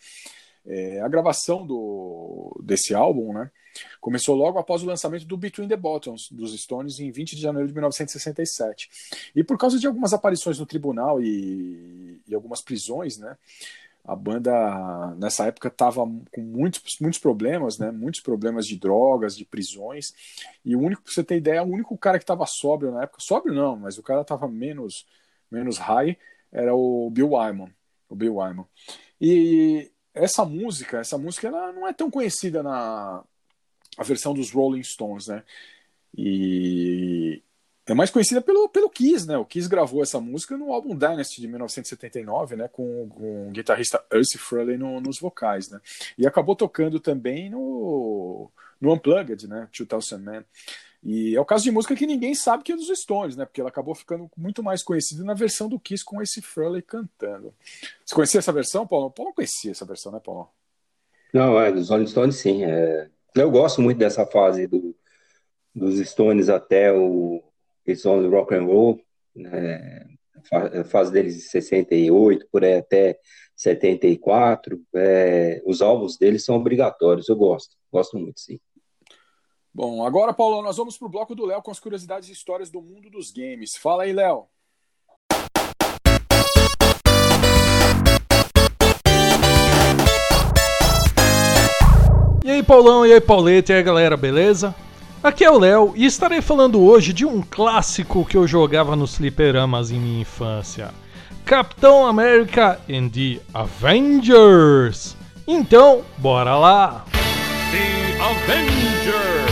É, a gravação do, desse álbum né, começou logo após o lançamento do Between the Buttons dos Stones em 20 de janeiro de 1967. E por causa de algumas aparições no tribunal e, e algumas prisões, né, a banda nessa época estava com muitos, muitos problemas, né, muitos problemas de drogas, de prisões. E o único, pra você ter ideia, o único cara que estava sóbrio na época, sóbrio não, mas o cara estava menos, menos high, era o Bill Wyman. O Bill Wyman. E essa música, essa música ela não é tão conhecida na a versão dos Rolling Stones, né? E É mais conhecida pelo, pelo Kiss, né? O Kiss gravou essa música no álbum Dynasty de 1979, né? Com, com o guitarrista Ursi Fruley no, nos vocais, né? E acabou tocando também no, no Unplugged, né? 2000 Man. E é o caso de música que ninguém sabe que é dos Stones, né? Porque ela acabou ficando muito mais conhecida na versão do Kiss com esse Fruley cantando. Você conhecia essa versão, Paulo? Paulo conhecia essa versão, né, Paulo? Não, é, dos Stones, sim. É, eu gosto muito dessa fase do, dos Stones até o It's Only Rock and Roll, né? A fase deles de 68, por aí até 74. É, os álbuns deles são obrigatórios, eu gosto, gosto muito, sim. Bom, agora, Paulo, nós vamos pro bloco do Léo com as curiosidades e histórias do mundo dos games. Fala aí, Léo. E aí, Paulão, e aí, Pauleta, e aí, galera, beleza? Aqui é o Léo e estarei falando hoje de um clássico que eu jogava nos fliperamas em minha infância: Capitão América and the Avengers. Então, bora lá! The Avengers!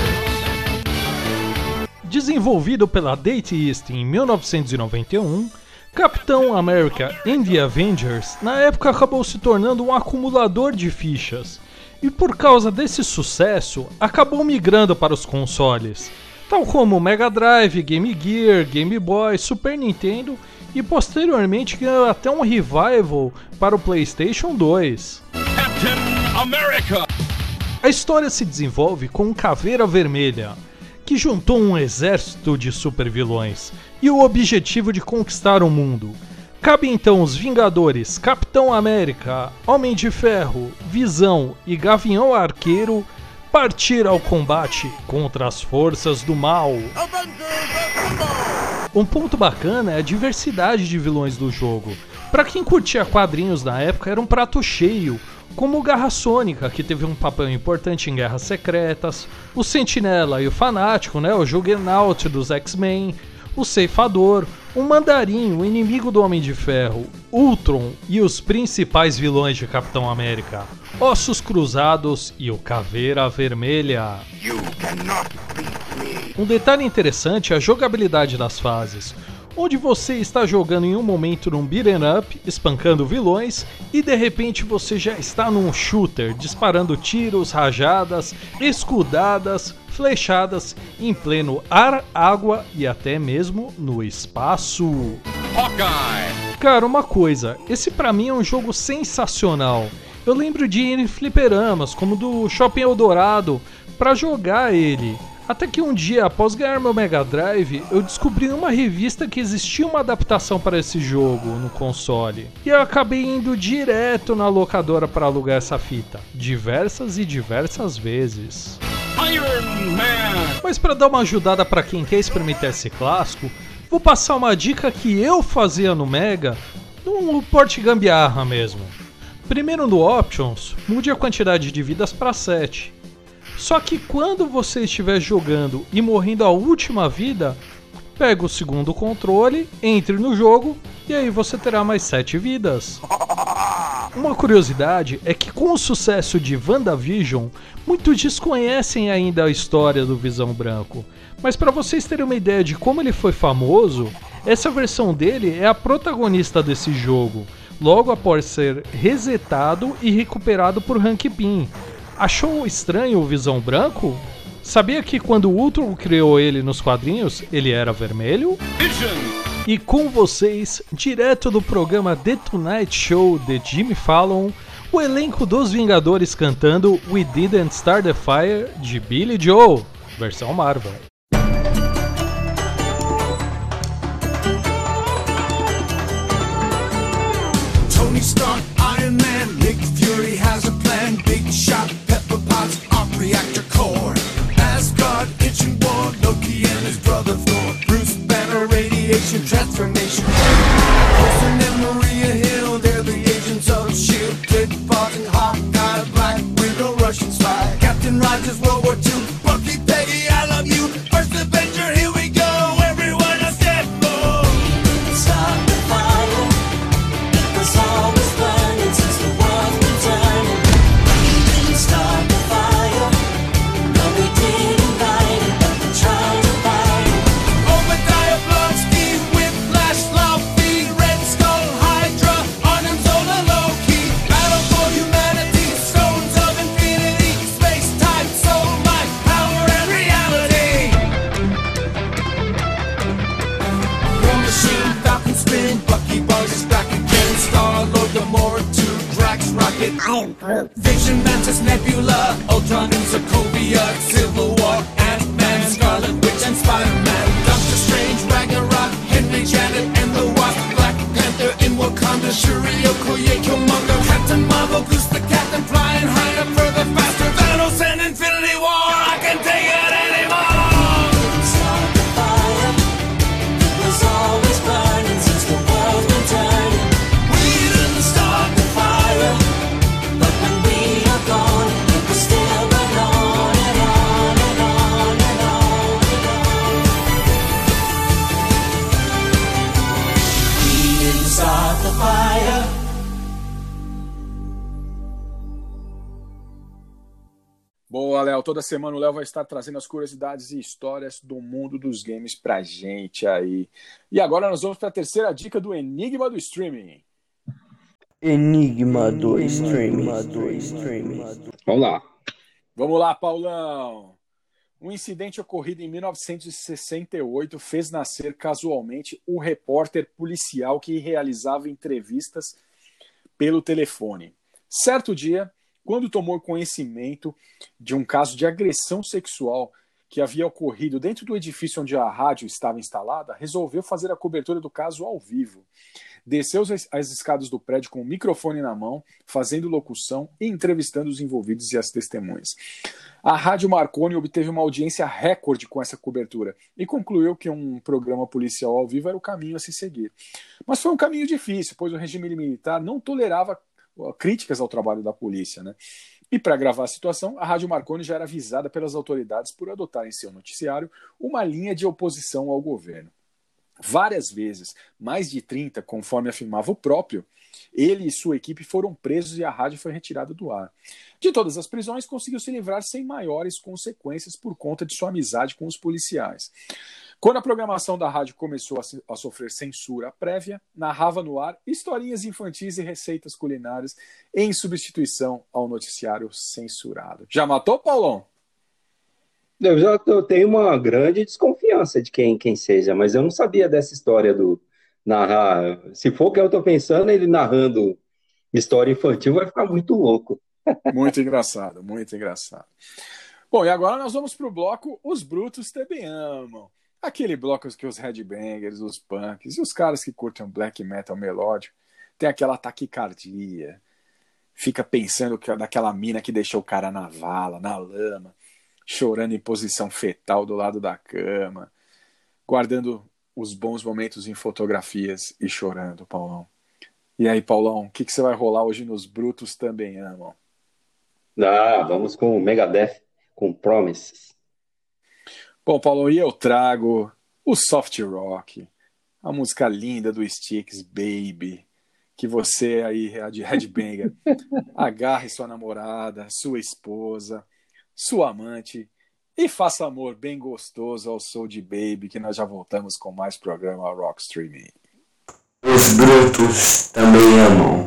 Desenvolvido pela Date East em 1991, Capitão América and the Avengers na época acabou se tornando um acumulador de fichas e por causa desse sucesso acabou migrando para os consoles, tal como Mega Drive, Game Gear, Game Boy, Super Nintendo e posteriormente ganhou até um revival para o PlayStation 2. Captain America! A história se desenvolve com Caveira Vermelha, que juntou um exército de supervilões e o objetivo de conquistar o mundo. Cabe então os Vingadores, Capitão América, Homem de Ferro, Visão e Gavião Arqueiro partir ao combate contra as forças do mal. Um ponto bacana é a diversidade de vilões do jogo. Para quem curtia quadrinhos na época, era um prato cheio, como o Garra Sônica, que teve um papel importante em Guerras Secretas, o Sentinela e o Fanático, né, o Juggernaut dos X-Men, o Ceifador, o Mandarim, o inimigo do Homem de Ferro, Ultron e os principais vilões de Capitão América, Ossos Cruzados e o Caveira Vermelha. Um detalhe interessante é a jogabilidade das fases, onde você está jogando em um momento num beat'em up, espancando vilões, e de repente você já está num shooter, disparando tiros, rajadas, escudadas, flechadas em pleno ar, água e até mesmo no espaço. Hawkeye! Cara, uma coisa, esse pra mim é um jogo sensacional. Eu lembro de ir em fliperamas, como do Shopping Eldorado, pra jogar ele. Até que um dia, após ganhar meu Mega Drive, eu descobri numa revista que existia uma adaptação para esse jogo no console. E eu acabei indo direto na locadora para alugar essa fita, diversas e diversas vezes. Mas para dar uma ajudada para quem quer experimentar esse clássico, vou passar uma dica que eu fazia no Mega, num porte gambiarra mesmo. Primeiro no Options, mude a quantidade de vidas para 7. Só que quando você estiver jogando e morrendo a última vida, pega o segundo controle, entre no jogo e aí você terá mais 7 vidas. Uma curiosidade é que com o sucesso de WandaVision, muitos desconhecem ainda a história do Visão Branco. Mas para vocês terem uma ideia de como ele foi famoso, essa versão dele é a protagonista desse jogo, logo após ser resetado e recuperado por Hank Pym. Achou estranho o Visão Branco? Sabia que quando o Ultron criou ele nos quadrinhos, ele era vermelho? Vision! E com vocês, direto do programa The Tonight Show de Jimmy Fallon, o elenco dos Vingadores cantando We Didn't Start the Fire de Billy Joe, versão Marvel. Tony Stark, Iron Man, Nick Fury has a plan. Big shot, pepper arc reactor core. Asgard, Ancient War, Loki and his brother Banner, transformation. Wilson and Maria Hill, they're the agents of S.H.I.E.L.D. Kid Barton, Hawkeye, Black Widow, Russian spy. Captain Rogers, World War II. Am Groot. Vision, Mantis, Nebula, Ultron, and Sokovia, Civil War, Ant-Man, Scarlet Witch, and Spider-Man. Doctor Strange, Ragnarok, Henry Janet, and the Wasp, Black Panther in Wakanda, Shuri, Okoye, Killmonger, Captain Marvel, Goose the Captain, flying higher, further, faster, Thanos and Infinity War. Boa, Léo. Toda semana o Léo vai estar trazendo as curiosidades e histórias do mundo dos games pra gente aí. E agora nós vamos para a terceira dica do Enigma do Streaming. Enigma do streaming. Vamos lá. Vamos lá, Paulão. Um incidente ocorrido em 1968 fez nascer casualmente o repórter policial que realizava entrevistas pelo telefone. Certo dia, quando tomou conhecimento de um caso de agressão sexual que havia ocorrido dentro do edifício onde a rádio estava instalada, resolveu fazer a cobertura do caso ao vivo. Desceu as as escadas do prédio com o microfone na mão, fazendo locução e entrevistando os envolvidos e as testemunhas. A Rádio Marconi obteve uma audiência recorde com essa cobertura e concluiu que um programa policial ao vivo era o caminho a se seguir. Mas foi um caminho difícil, pois o regime militar não tolerava críticas ao trabalho da polícia, né? E para gravar a situação, a Rádio Marconi já era avisada pelas autoridades por adotar em seu noticiário uma linha de oposição ao governo. Várias vezes, mais de 30, conforme afirmava o próprio, ele e sua equipe foram presos e a rádio foi retirada do ar. De todas as prisões, conseguiu se livrar sem maiores consequências por conta de sua amizade com os policiais. Quando a programação da rádio começou a, a sofrer censura prévia, narrava no ar historinhas infantis e receitas culinárias em substituição ao noticiário censurado. Já matou, Paulão? Eu já eu tenho uma grande desconfiança de quem, quem seja, mas eu não sabia dessa história do narrar. Se for o que eu tô pensando, ele narrando história infantil vai ficar muito louco. Muito engraçado, muito engraçado. Bom, e agora nós vamos pro bloco Os Brutos Também Amam. Aquele bloco que os headbangers, os punks e os caras que curtem black metal melódico tem aquela taquicardia, fica pensando que daquela mina que deixou o cara na vala, na lama, chorando em posição fetal do lado da cama, guardando os bons momentos em fotografias e chorando, Paulão. E aí, Paulão, o que, que você vai rolar hoje nos Brutos Também Amam? Ah, vamos com o Megadeth, com Promises. Bom, Paulo, e eu trago o soft rock, a música linda do Sticks, Baby, que você aí, a de headbanger, agarre sua namorada, sua esposa, sua amante e faça amor bem gostoso ao Soul de Baby, que nós já voltamos com mais programa Rock Streaming. Os brutos também amam.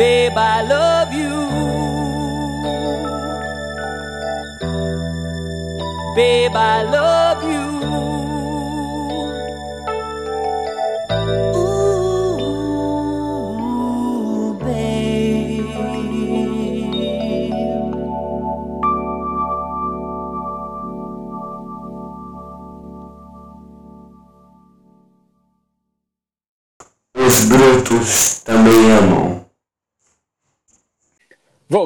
Babe, I love you. Babe, I love you.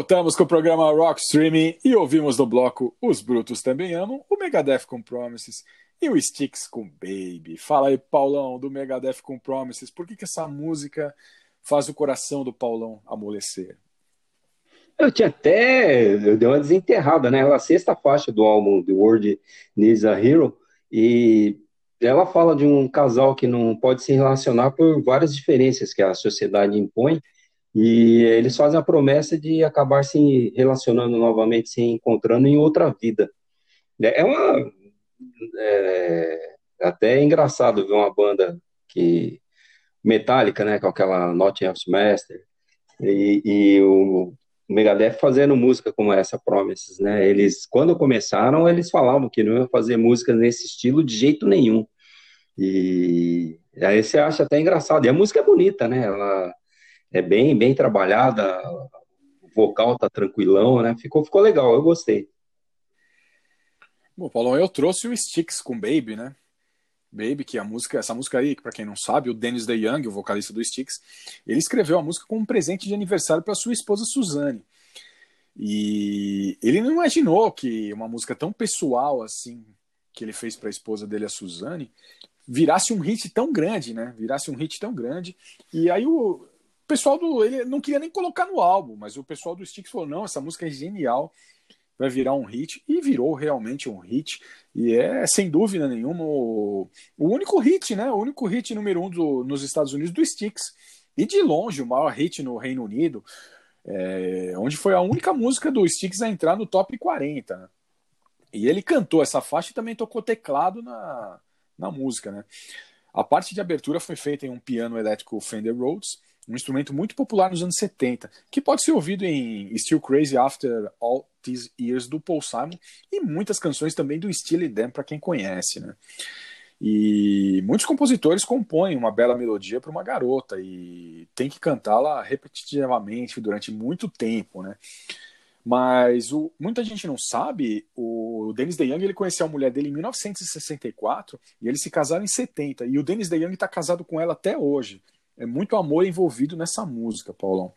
Voltamos com o programa Rock Streaming e ouvimos no bloco Os Brutos Também Amam, o Megadeth com Promises e o Sticks com Baby. Fala aí, Paulão, do Megadeth com Promises, por que, que essa música faz o coração do Paulão amolecer? Eu tinha até. Eu dei uma desenterrada, né? Ela é sexta faixa do álbum The World Needs a Hero. E ela fala de um casal que não pode se relacionar por várias diferenças que a sociedade impõe. E eles fazem a promessa de acabar se relacionando novamente, se encontrando em outra vida. É uma. É, até engraçado ver uma banda que. Metallica, né? Com aquela Not Else Master. E, e o Megadeth fazendo música como essa, Promises, né? Eles, quando começaram, eles falavam que não iam fazer música nesse estilo de jeito nenhum. E aí você acha até engraçado. E a música é bonita, né? Ela é bem, bem trabalhada, o vocal tá tranquilão, né? Ficou, ficou legal, eu gostei. Bom, Paulão, eu trouxe o Sticks com Baby, né? Baby, que é a música, essa música aí, para quem não sabe, o Dennis DeYoung, o vocalista do Styx, ele escreveu a música como um presente de aniversário para sua esposa Suzanne. E ele não imaginou que uma música tão pessoal assim, que ele fez para a esposa dele, a Suzanne, virasse um hit tão grande, né? Virasse um hit tão grande. E aí o pessoal do. Ele não queria nem colocar no álbum, mas o pessoal do Styx falou: não, essa música é genial, vai virar um hit. E virou realmente um hit. E é, sem dúvida nenhuma, o, o único hit, né? O único hit número um do, nos Estados Unidos do Styx. E de longe, o maior hit no Reino Unido. É, onde foi a única música do Styx a entrar no top 40. Né? E ele cantou essa faixa e também tocou teclado na, na música. Né? A parte de abertura foi feita em um piano elétrico Fender Rhodes, um instrumento muito popular nos anos 70, que pode ser ouvido em Still Crazy After All These Years do Paul Simon e muitas canções também do Steely Dan, para quem conhece. Né? E muitos compositores compõem uma bela melodia para uma garota e tem que cantá-la repetitivamente durante muito tempo, né? Mas o, muita gente não sabe, o Dennis DeYoung ele conheceu a mulher dele em 1964 e eles se casaram em 70. E o Dennis DeYoung está casado com ela até hoje. É muito amor envolvido nessa música, Paulão.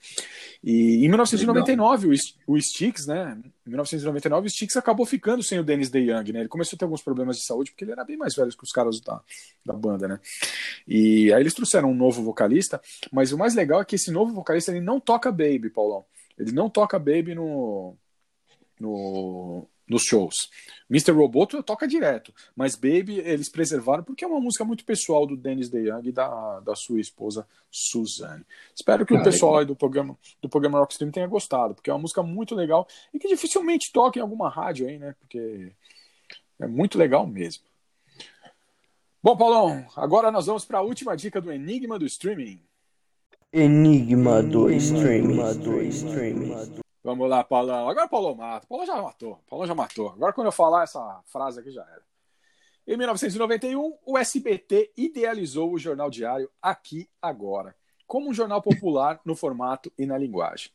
E em 1999, Legal. o Styx, né? Em 1999, o Styx acabou ficando sem o Dennis DeYoung, né? Ele começou a ter alguns problemas de saúde porque ele era bem mais velho que os caras da, da banda, né? E aí eles trouxeram um novo vocalista, mas o mais legal é que esse novo vocalista ele não toca Baby, Paulão. Ele não toca Baby no, no, nos shows. Mr. Roboto toca direto, mas Baby eles preservaram porque é uma música muito pessoal do Dennis DeYoung e da, da sua esposa Suzanne. Espero que ah, o pessoal aí do programa do programa Rockstream tenha gostado, porque é uma música muito legal e que dificilmente toca em alguma rádio aí, né? Porque é muito legal mesmo. Bom, Paulão, agora nós vamos para a última dica do Enigma do Streaming. Enigma do Streaming. Enigma do streaming. Vamos lá, Paulão. Agora o Paulo mata. Paulo já matou. Paulo já matou. Agora quando eu falar essa frase aqui já era. Em 1991, o SBT idealizou o jornal diário Aqui Agora, como um jornal popular no formato e na linguagem.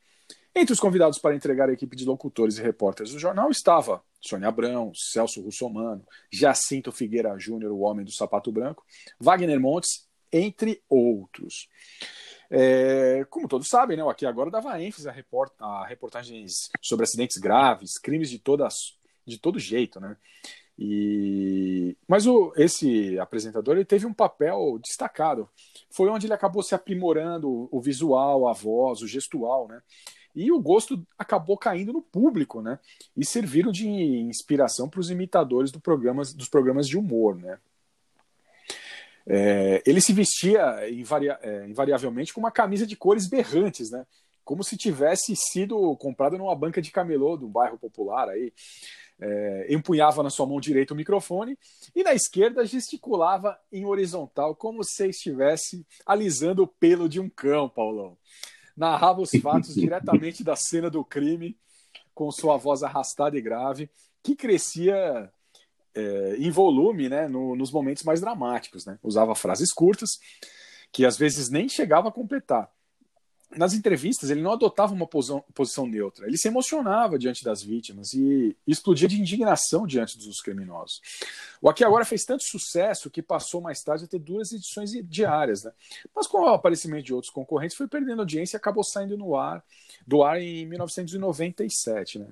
Entre os convidados para entregar a equipe de locutores e repórteres do jornal estava Sônia Abrão, Celso Russomano, Jacinto Figueira Júnior, o homem do sapato branco, Wagner Montes, entre outros. É, como todos sabem, né, o Aqui Agora dava ênfase a, report a reportagens sobre acidentes graves, crimes de, todas, de todo jeito. Né? E... Mas o, esse apresentador ele teve um papel destacado. Foi onde ele acabou se aprimorando o visual, a voz, o gestual, né? E o gosto acabou caindo no público, né? E serviram de inspiração para os imitadores do programas, dos programas de humor, né? É, ele se vestia invaria, é, invariavelmente com uma camisa de cores berrantes, né? Como se tivesse sido comprada numa banca de camelô do bairro popular aí. É, empunhava na sua mão direita o microfone e na esquerda gesticulava em horizontal, como se estivesse alisando o pelo de um cão, Paulão. Narrava os fatos diretamente da cena do crime, com sua voz arrastada e grave, que crescia é, em volume né, no, nos momentos mais dramáticos. Né? Usava frases curtas, que às vezes nem chegava a completar. Nas entrevistas, ele não adotava uma posição, posição neutra, ele se emocionava diante das vítimas e explodia de indignação diante dos criminosos. O Aqui Agora fez tanto sucesso que passou mais tarde a ter duas edições diárias, né? mas com o aparecimento de outros concorrentes foi perdendo audiência e acabou saindo no ar, do ar em 1997. Né?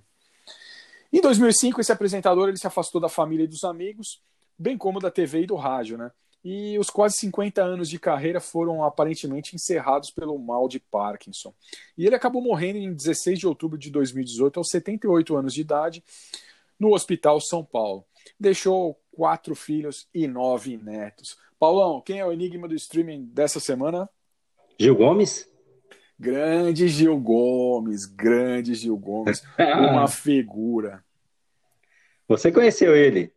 Em 2005, esse apresentador ele se afastou da família e dos amigos, bem como da TV e do rádio, né? E os quase 50 anos de carreira foram aparentemente encerrados pelo mal de Parkinson. E ele acabou morrendo em 16 de outubro de 2018, aos 78 anos de idade, no Hospital São Paulo. Deixou quatro filhos e nove netos. Paulão, quem é o enigma do streaming dessa semana? Gil Gomes? Grande Gil Gomes, grande Gil Gomes, uma figura. Você conheceu ele?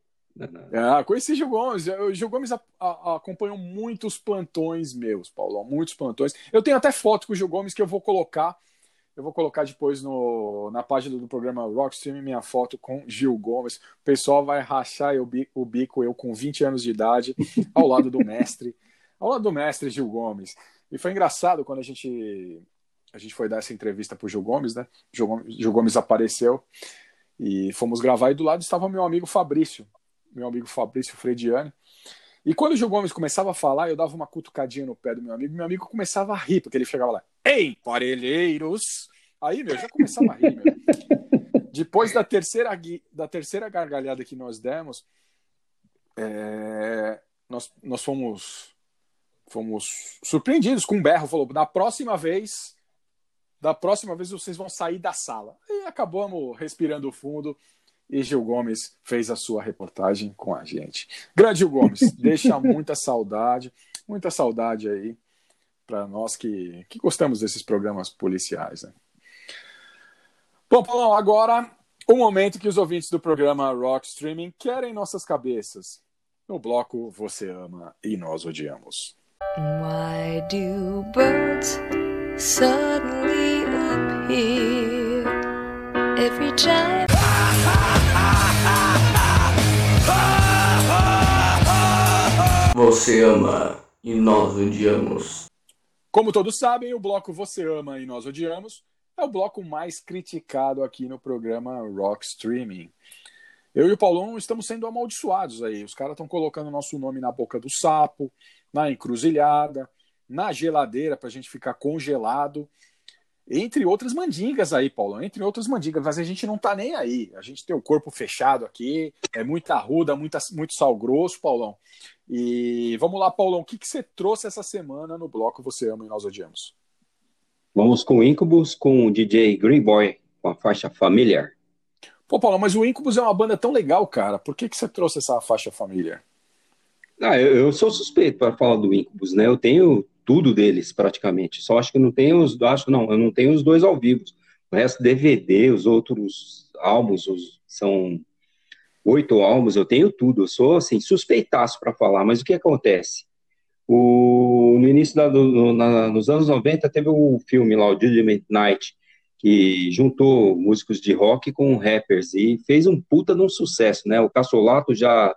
Ah, conheci Gil Gomes. O Gil Gomes a, a, acompanhou muitos plantões meus, Paulo, muitos plantões. Eu tenho até foto com o Gil Gomes que eu vou colocar. Eu vou colocar depois no, na página do programa Rockstream minha foto com Gil Gomes. O pessoal vai rachar eu, o bico, eu com 20 anos de idade, ao lado do mestre, ao lado do mestre Gil Gomes. E foi engraçado quando a gente a gente foi dar essa entrevista pro Gil Gomes, né? Gil Gomes, Gil Gomes apareceu e fomos gravar e do lado estava meu amigo Fabrício, meu amigo Fabrício Frediani. E quando o Gil Gomes começava a falar, eu dava uma cutucadinha no pé do meu amigo, meu amigo começava a rir, porque ele chegava lá, ei, parelheiros! Aí, meu, já começava a rir, meu. Depois da terceira, da terceira gargalhada que nós demos, é, nós, nós fomos, fomos surpreendidos com um berro. Falou: da próxima vez, da próxima vez vocês vão sair da sala. E acabamos respirando fundo e Gil Gomes fez a sua reportagem com a gente. Grande Gil Gomes, deixa muita saudade, muita saudade aí para nós que, que gostamos desses programas policiais. Né? Bom, Paulão, agora o momento que os ouvintes do programa Rock Streaming querem nossas cabeças. No bloco Você Ama e Nós Odiamos. Why do birds suddenly every time? Você ama e nós odiamos. Como todos sabem, o bloco Você Ama e Nós Odiamos é o bloco mais criticado aqui no programa Rock Streaming. Eu e o Paulão estamos sendo amaldiçoados aí. Os caras estão colocando nosso nome na boca do sapo, na encruzilhada, na geladeira para a gente ficar congelado. Entre outras mandingas aí, Paulão. Entre outras mandingas, mas a gente não tá nem aí. A gente tem o corpo fechado aqui, é muita ruda, muita, muito sal grosso, Paulão. E vamos lá, Paulão, o que, que você trouxe essa semana no bloco Você Ama e Nós Odiamos? Vamos com Incubus, com o DJ Green Boy, com a faixa Familiar. Pô, Paulão, mas o Incubus é uma banda tão legal, cara. Por que, que você trouxe essa faixa família? Ah, eu, eu sou suspeito para falar do Incubus, né? Eu tenho tudo deles praticamente. Só acho que não tenho os, acho não, eu não tenho os dois ao vivo. O resto DVD, os outros álbuns, os, são oito álbuns, eu tenho tudo. Eu sou assim suspeitaço para falar. Mas o que acontece? O, no início da, do, na, nos anos 90 teve o filme lá, o Judgment Night, que juntou músicos de rock com rappers e fez um puta de um sucesso, né? O Cassolato já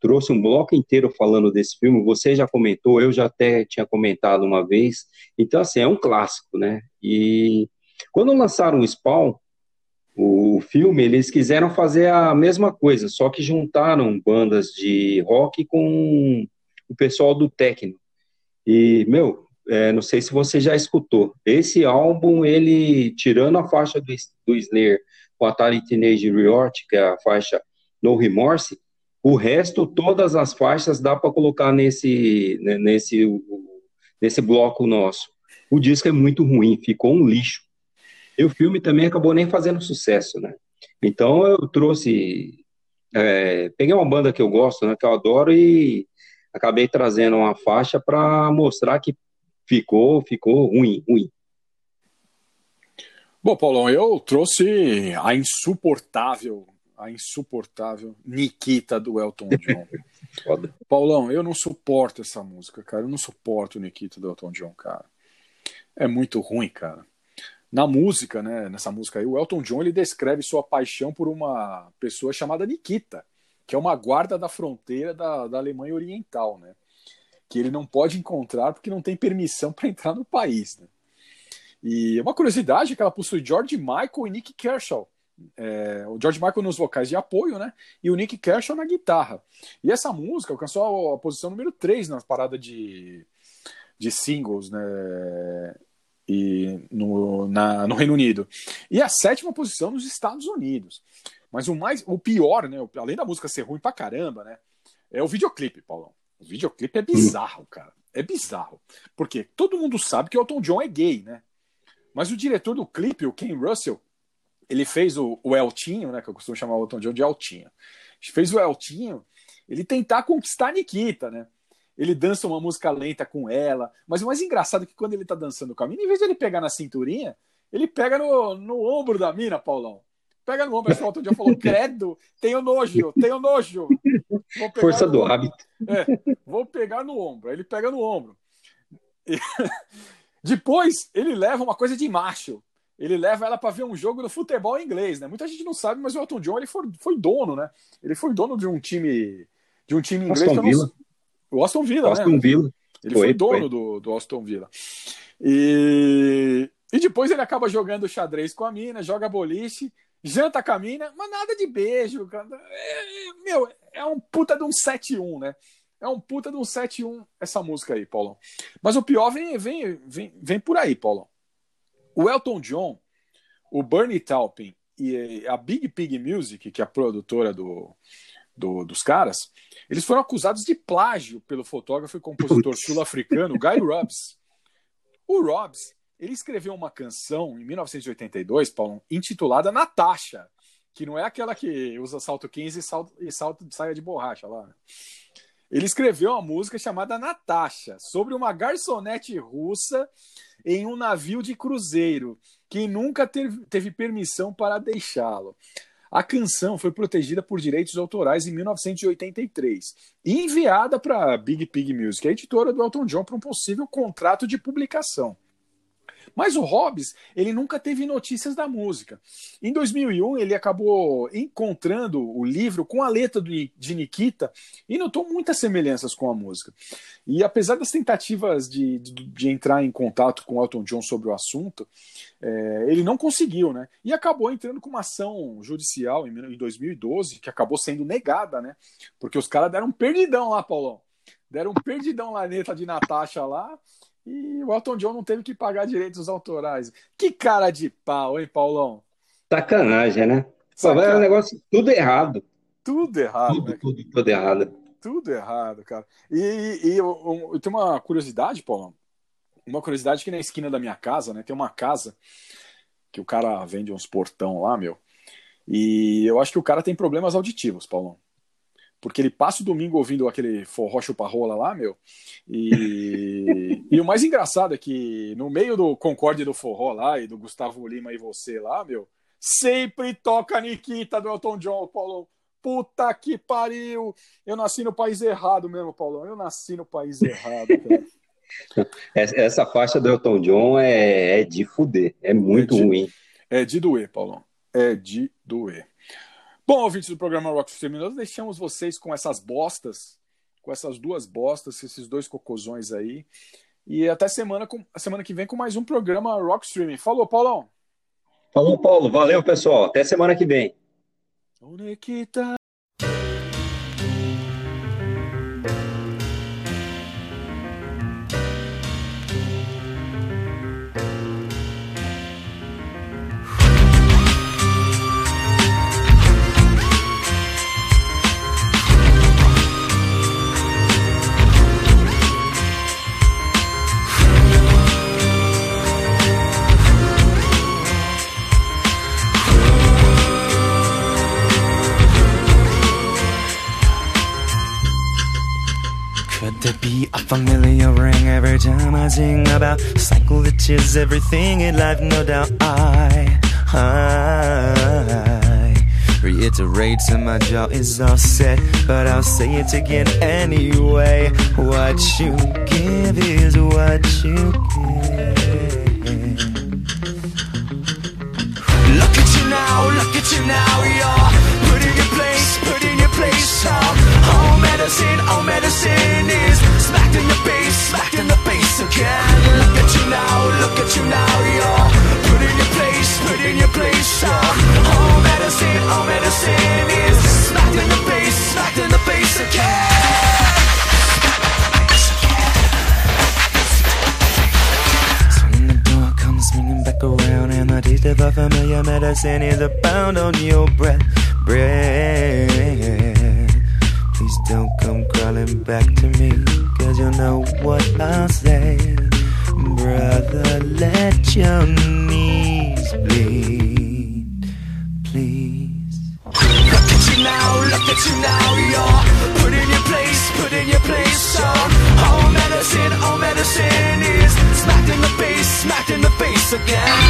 trouxe um bloco inteiro falando desse filme, você já comentou, eu já até tinha comentado uma vez, então assim, é um clássico, né? E quando lançaram o Spawn, o filme, eles quiseram fazer a mesma coisa, só que juntaram bandas de rock com o pessoal do techno. E, meu, é, não sei se você já escutou, esse álbum, ele, tirando a faixa do, do Slayer com Atari Teenage Riot, que é a faixa No Remorse, o resto, todas as faixas dá para colocar nesse, né, nesse, nesse bloco nosso. O disco é muito ruim, ficou um lixo. E o filme também acabou nem fazendo sucesso, né? Então eu trouxe, é, peguei uma banda que eu gosto, né, que eu adoro e acabei trazendo uma faixa para mostrar que ficou, ficou ruim, ruim. Bom, Paulão, eu trouxe a insuportável, a insuportável Nikita do Elton John. Paulão, eu não suporto essa música, cara. Eu não suporto o Nikita do Elton John, cara. É muito ruim, cara. Na música, né, nessa música aí, o Elton John ele descreve sua paixão por uma pessoa chamada Nikita, que é uma guarda da fronteira da, da Alemanha Oriental, né? Que ele não pode encontrar porque não tem permissão para entrar no país, né? E uma curiosidade é que ela possui George Michael e Nick Kershaw. É, o George Michael nos vocais de apoio, né? E o Nick Kershaw na guitarra. E essa música alcançou a, a posição número 3 na parada de, de singles, né? E no, na, no Reino Unido. E a sétima posição nos Estados Unidos. Mas o mais, o pior, né? Além da música ser ruim pra caramba, né? É o videoclipe, Paulão. O videoclipe é bizarro, cara. É bizarro. Porque todo mundo sabe que o Elton John é gay, né? Mas o diretor do clipe, o Ken Russell, ele fez o, o Eltinho, né? Que eu costumo chamar o Elton John de Eltinho. Fez o Eltinho, ele tentar conquistar a Nikita, né? Ele dança uma música lenta com ela. Mas o mais engraçado é que quando ele tá dançando com a mina, em vez de ele pegar na cinturinha, ele pega no, no ombro da mina, Paulão. Pega no ombro, o Elton John falou, credo, tenho nojo, tenho nojo. Força no do ombro. hábito. É, vou pegar no ombro. Aí ele pega no ombro. E- Depois, ele leva uma coisa de macho. Ele leva ela para ver um jogo do futebol inglês, né? Muita gente não sabe, mas o Elton John ele foi, foi dono, né? Ele foi dono de um time de um time inglês. Aston eu não- Villa. O Aston Villa, Aston né? Villa. Ele Foi, foi, dono foi. Do, do Aston Villa. E, e depois ele acaba jogando xadrez com a mina, joga boliche, janta com a mina, mas nada de beijo. cara. É, é, meu, é um puta de um 7-1, né? É um puta de um 7-1 essa música aí, Paulão. Mas o pior vem, vem, vem, vem por aí, Paulão. O Elton John, o Bernie Taupin e a Big Pig Music, que é a produtora do, do- dos caras, eles foram acusados de plágio pelo fotógrafo e compositor sul-africano Guy Rubbs. O Rubbs, ele escreveu uma canção em 1982, Paulo, intitulada Natasha, que não é aquela que usa salto 15 e salto, e salto de saia de borracha lá. Ele escreveu uma música chamada Natasha, sobre uma garçonete russa em um navio de cruzeiro, que nunca teve, teve permissão para deixá-lo. A canção foi protegida por direitos autorais em 1983 e enviada para a Big Pig Music, a editora do Elton John, para um possível contrato de publicação. Mas o Hobbs, ele nunca teve notícias da música. Em 2001, ele acabou encontrando o livro com a letra de Nikita e notou muitas semelhanças com a música. E apesar das tentativas de, de, de entrar em contato com Elton John sobre o assunto, é, ele não conseguiu, né? E acabou entrando com uma ação judicial em, em 2012, que acabou sendo negada, né? Porque os caras deram um perdidão lá, Paulão. Deram um perdidão na letra de Natasha lá. E o Elton John não teve que pagar direitos autorais. Que cara de pau, hein, Paulão? Sacanagem, né? Sacanagem. é um negócio tudo errado. Tudo errado, Tudo, né? tudo, tudo errado. Tudo errado, cara. E, e, eu, eu- eu tenho uma curiosidade, Paulão. Uma curiosidade que na esquina da minha casa, né? Tem uma casa que o cara vende uns portão lá, meu. E eu acho que o cara tem problemas auditivos, Paulão. Porque ele passa o domingo ouvindo aquele forró chupa-rola lá, meu. E, e o mais engraçado é que no meio do Concorde do Forró lá e do Gustavo Lima e você lá, meu, sempre toca a Nikita do Elton John, Paulão. Puta que pariu! Eu nasci no país errado mesmo, Paulão. Eu nasci no país errado, cara. Essa essa faixa do Elton John é, é de fuder. É muito É de- ruim. É de doer, Paulão. É de doer. Bom, ouvintes do programa Rock Stream, nós deixamos vocês com essas bostas, com essas duas bostas, esses dois cocôzões aí. E até semana, com, a semana que vem com mais um programa Rock Streaming. Falou, Paulão! Falou, Paulo. Valeu, pessoal. Até semana que vem. Familiar ring every time I sing about cycle that is everything in life? No doubt I, I reiterate and my jaw is all set, but I'll say it again anyway. What you give is what you get. Look at you now, look at you now, you're put in your place, put in your place. Oh, oh medicine, oh medicine is smacked in your face, smacked in the face again. Look at you now, look at you now, you're put in your place, put in your place. Oh, oh medicine, oh medicine is smacked in the face, smacked in the face again. The around, and the taste of a familiar medicine is a pound on your breath. Breath. Don't come crawling back to me, cause you know what I'll say. Brother, let your knees bleed. Please. Look at you now, look at you now, you're put in your place, put in your place. Oh, all medicine, all medicine is smacked in the face, smacked in the face again.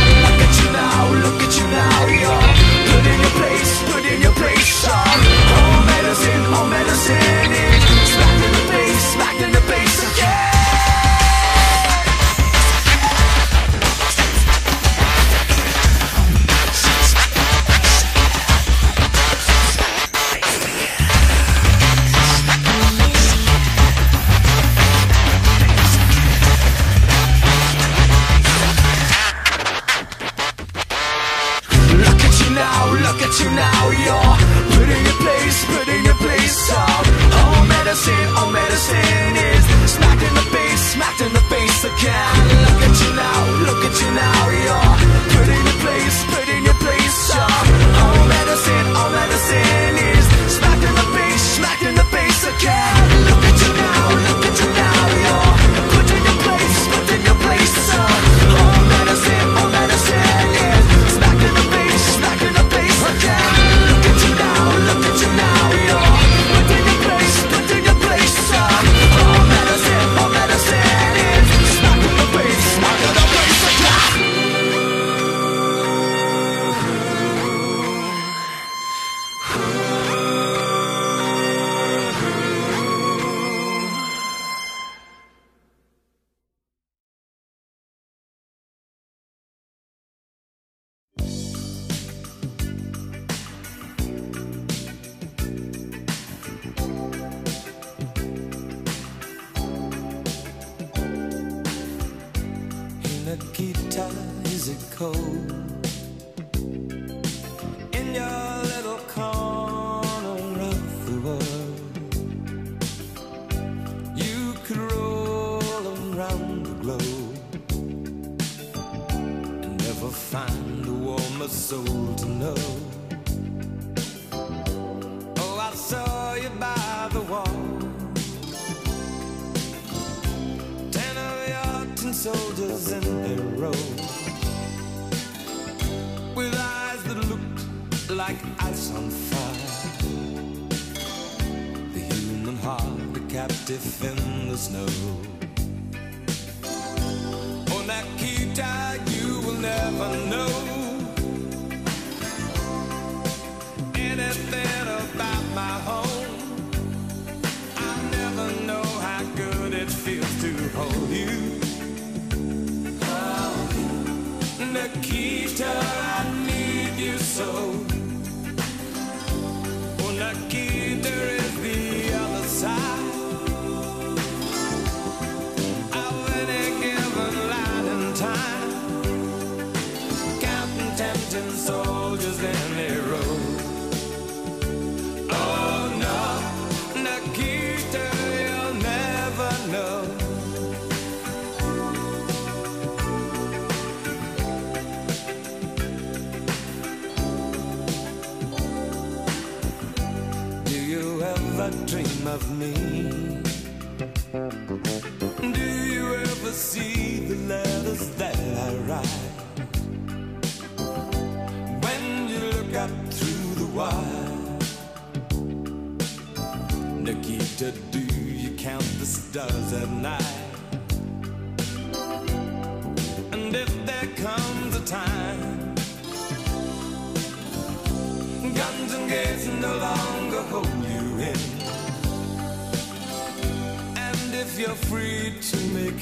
of me.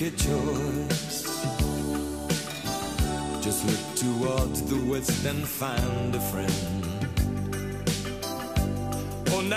a choice. Just look towards the west and find a friend. On oh,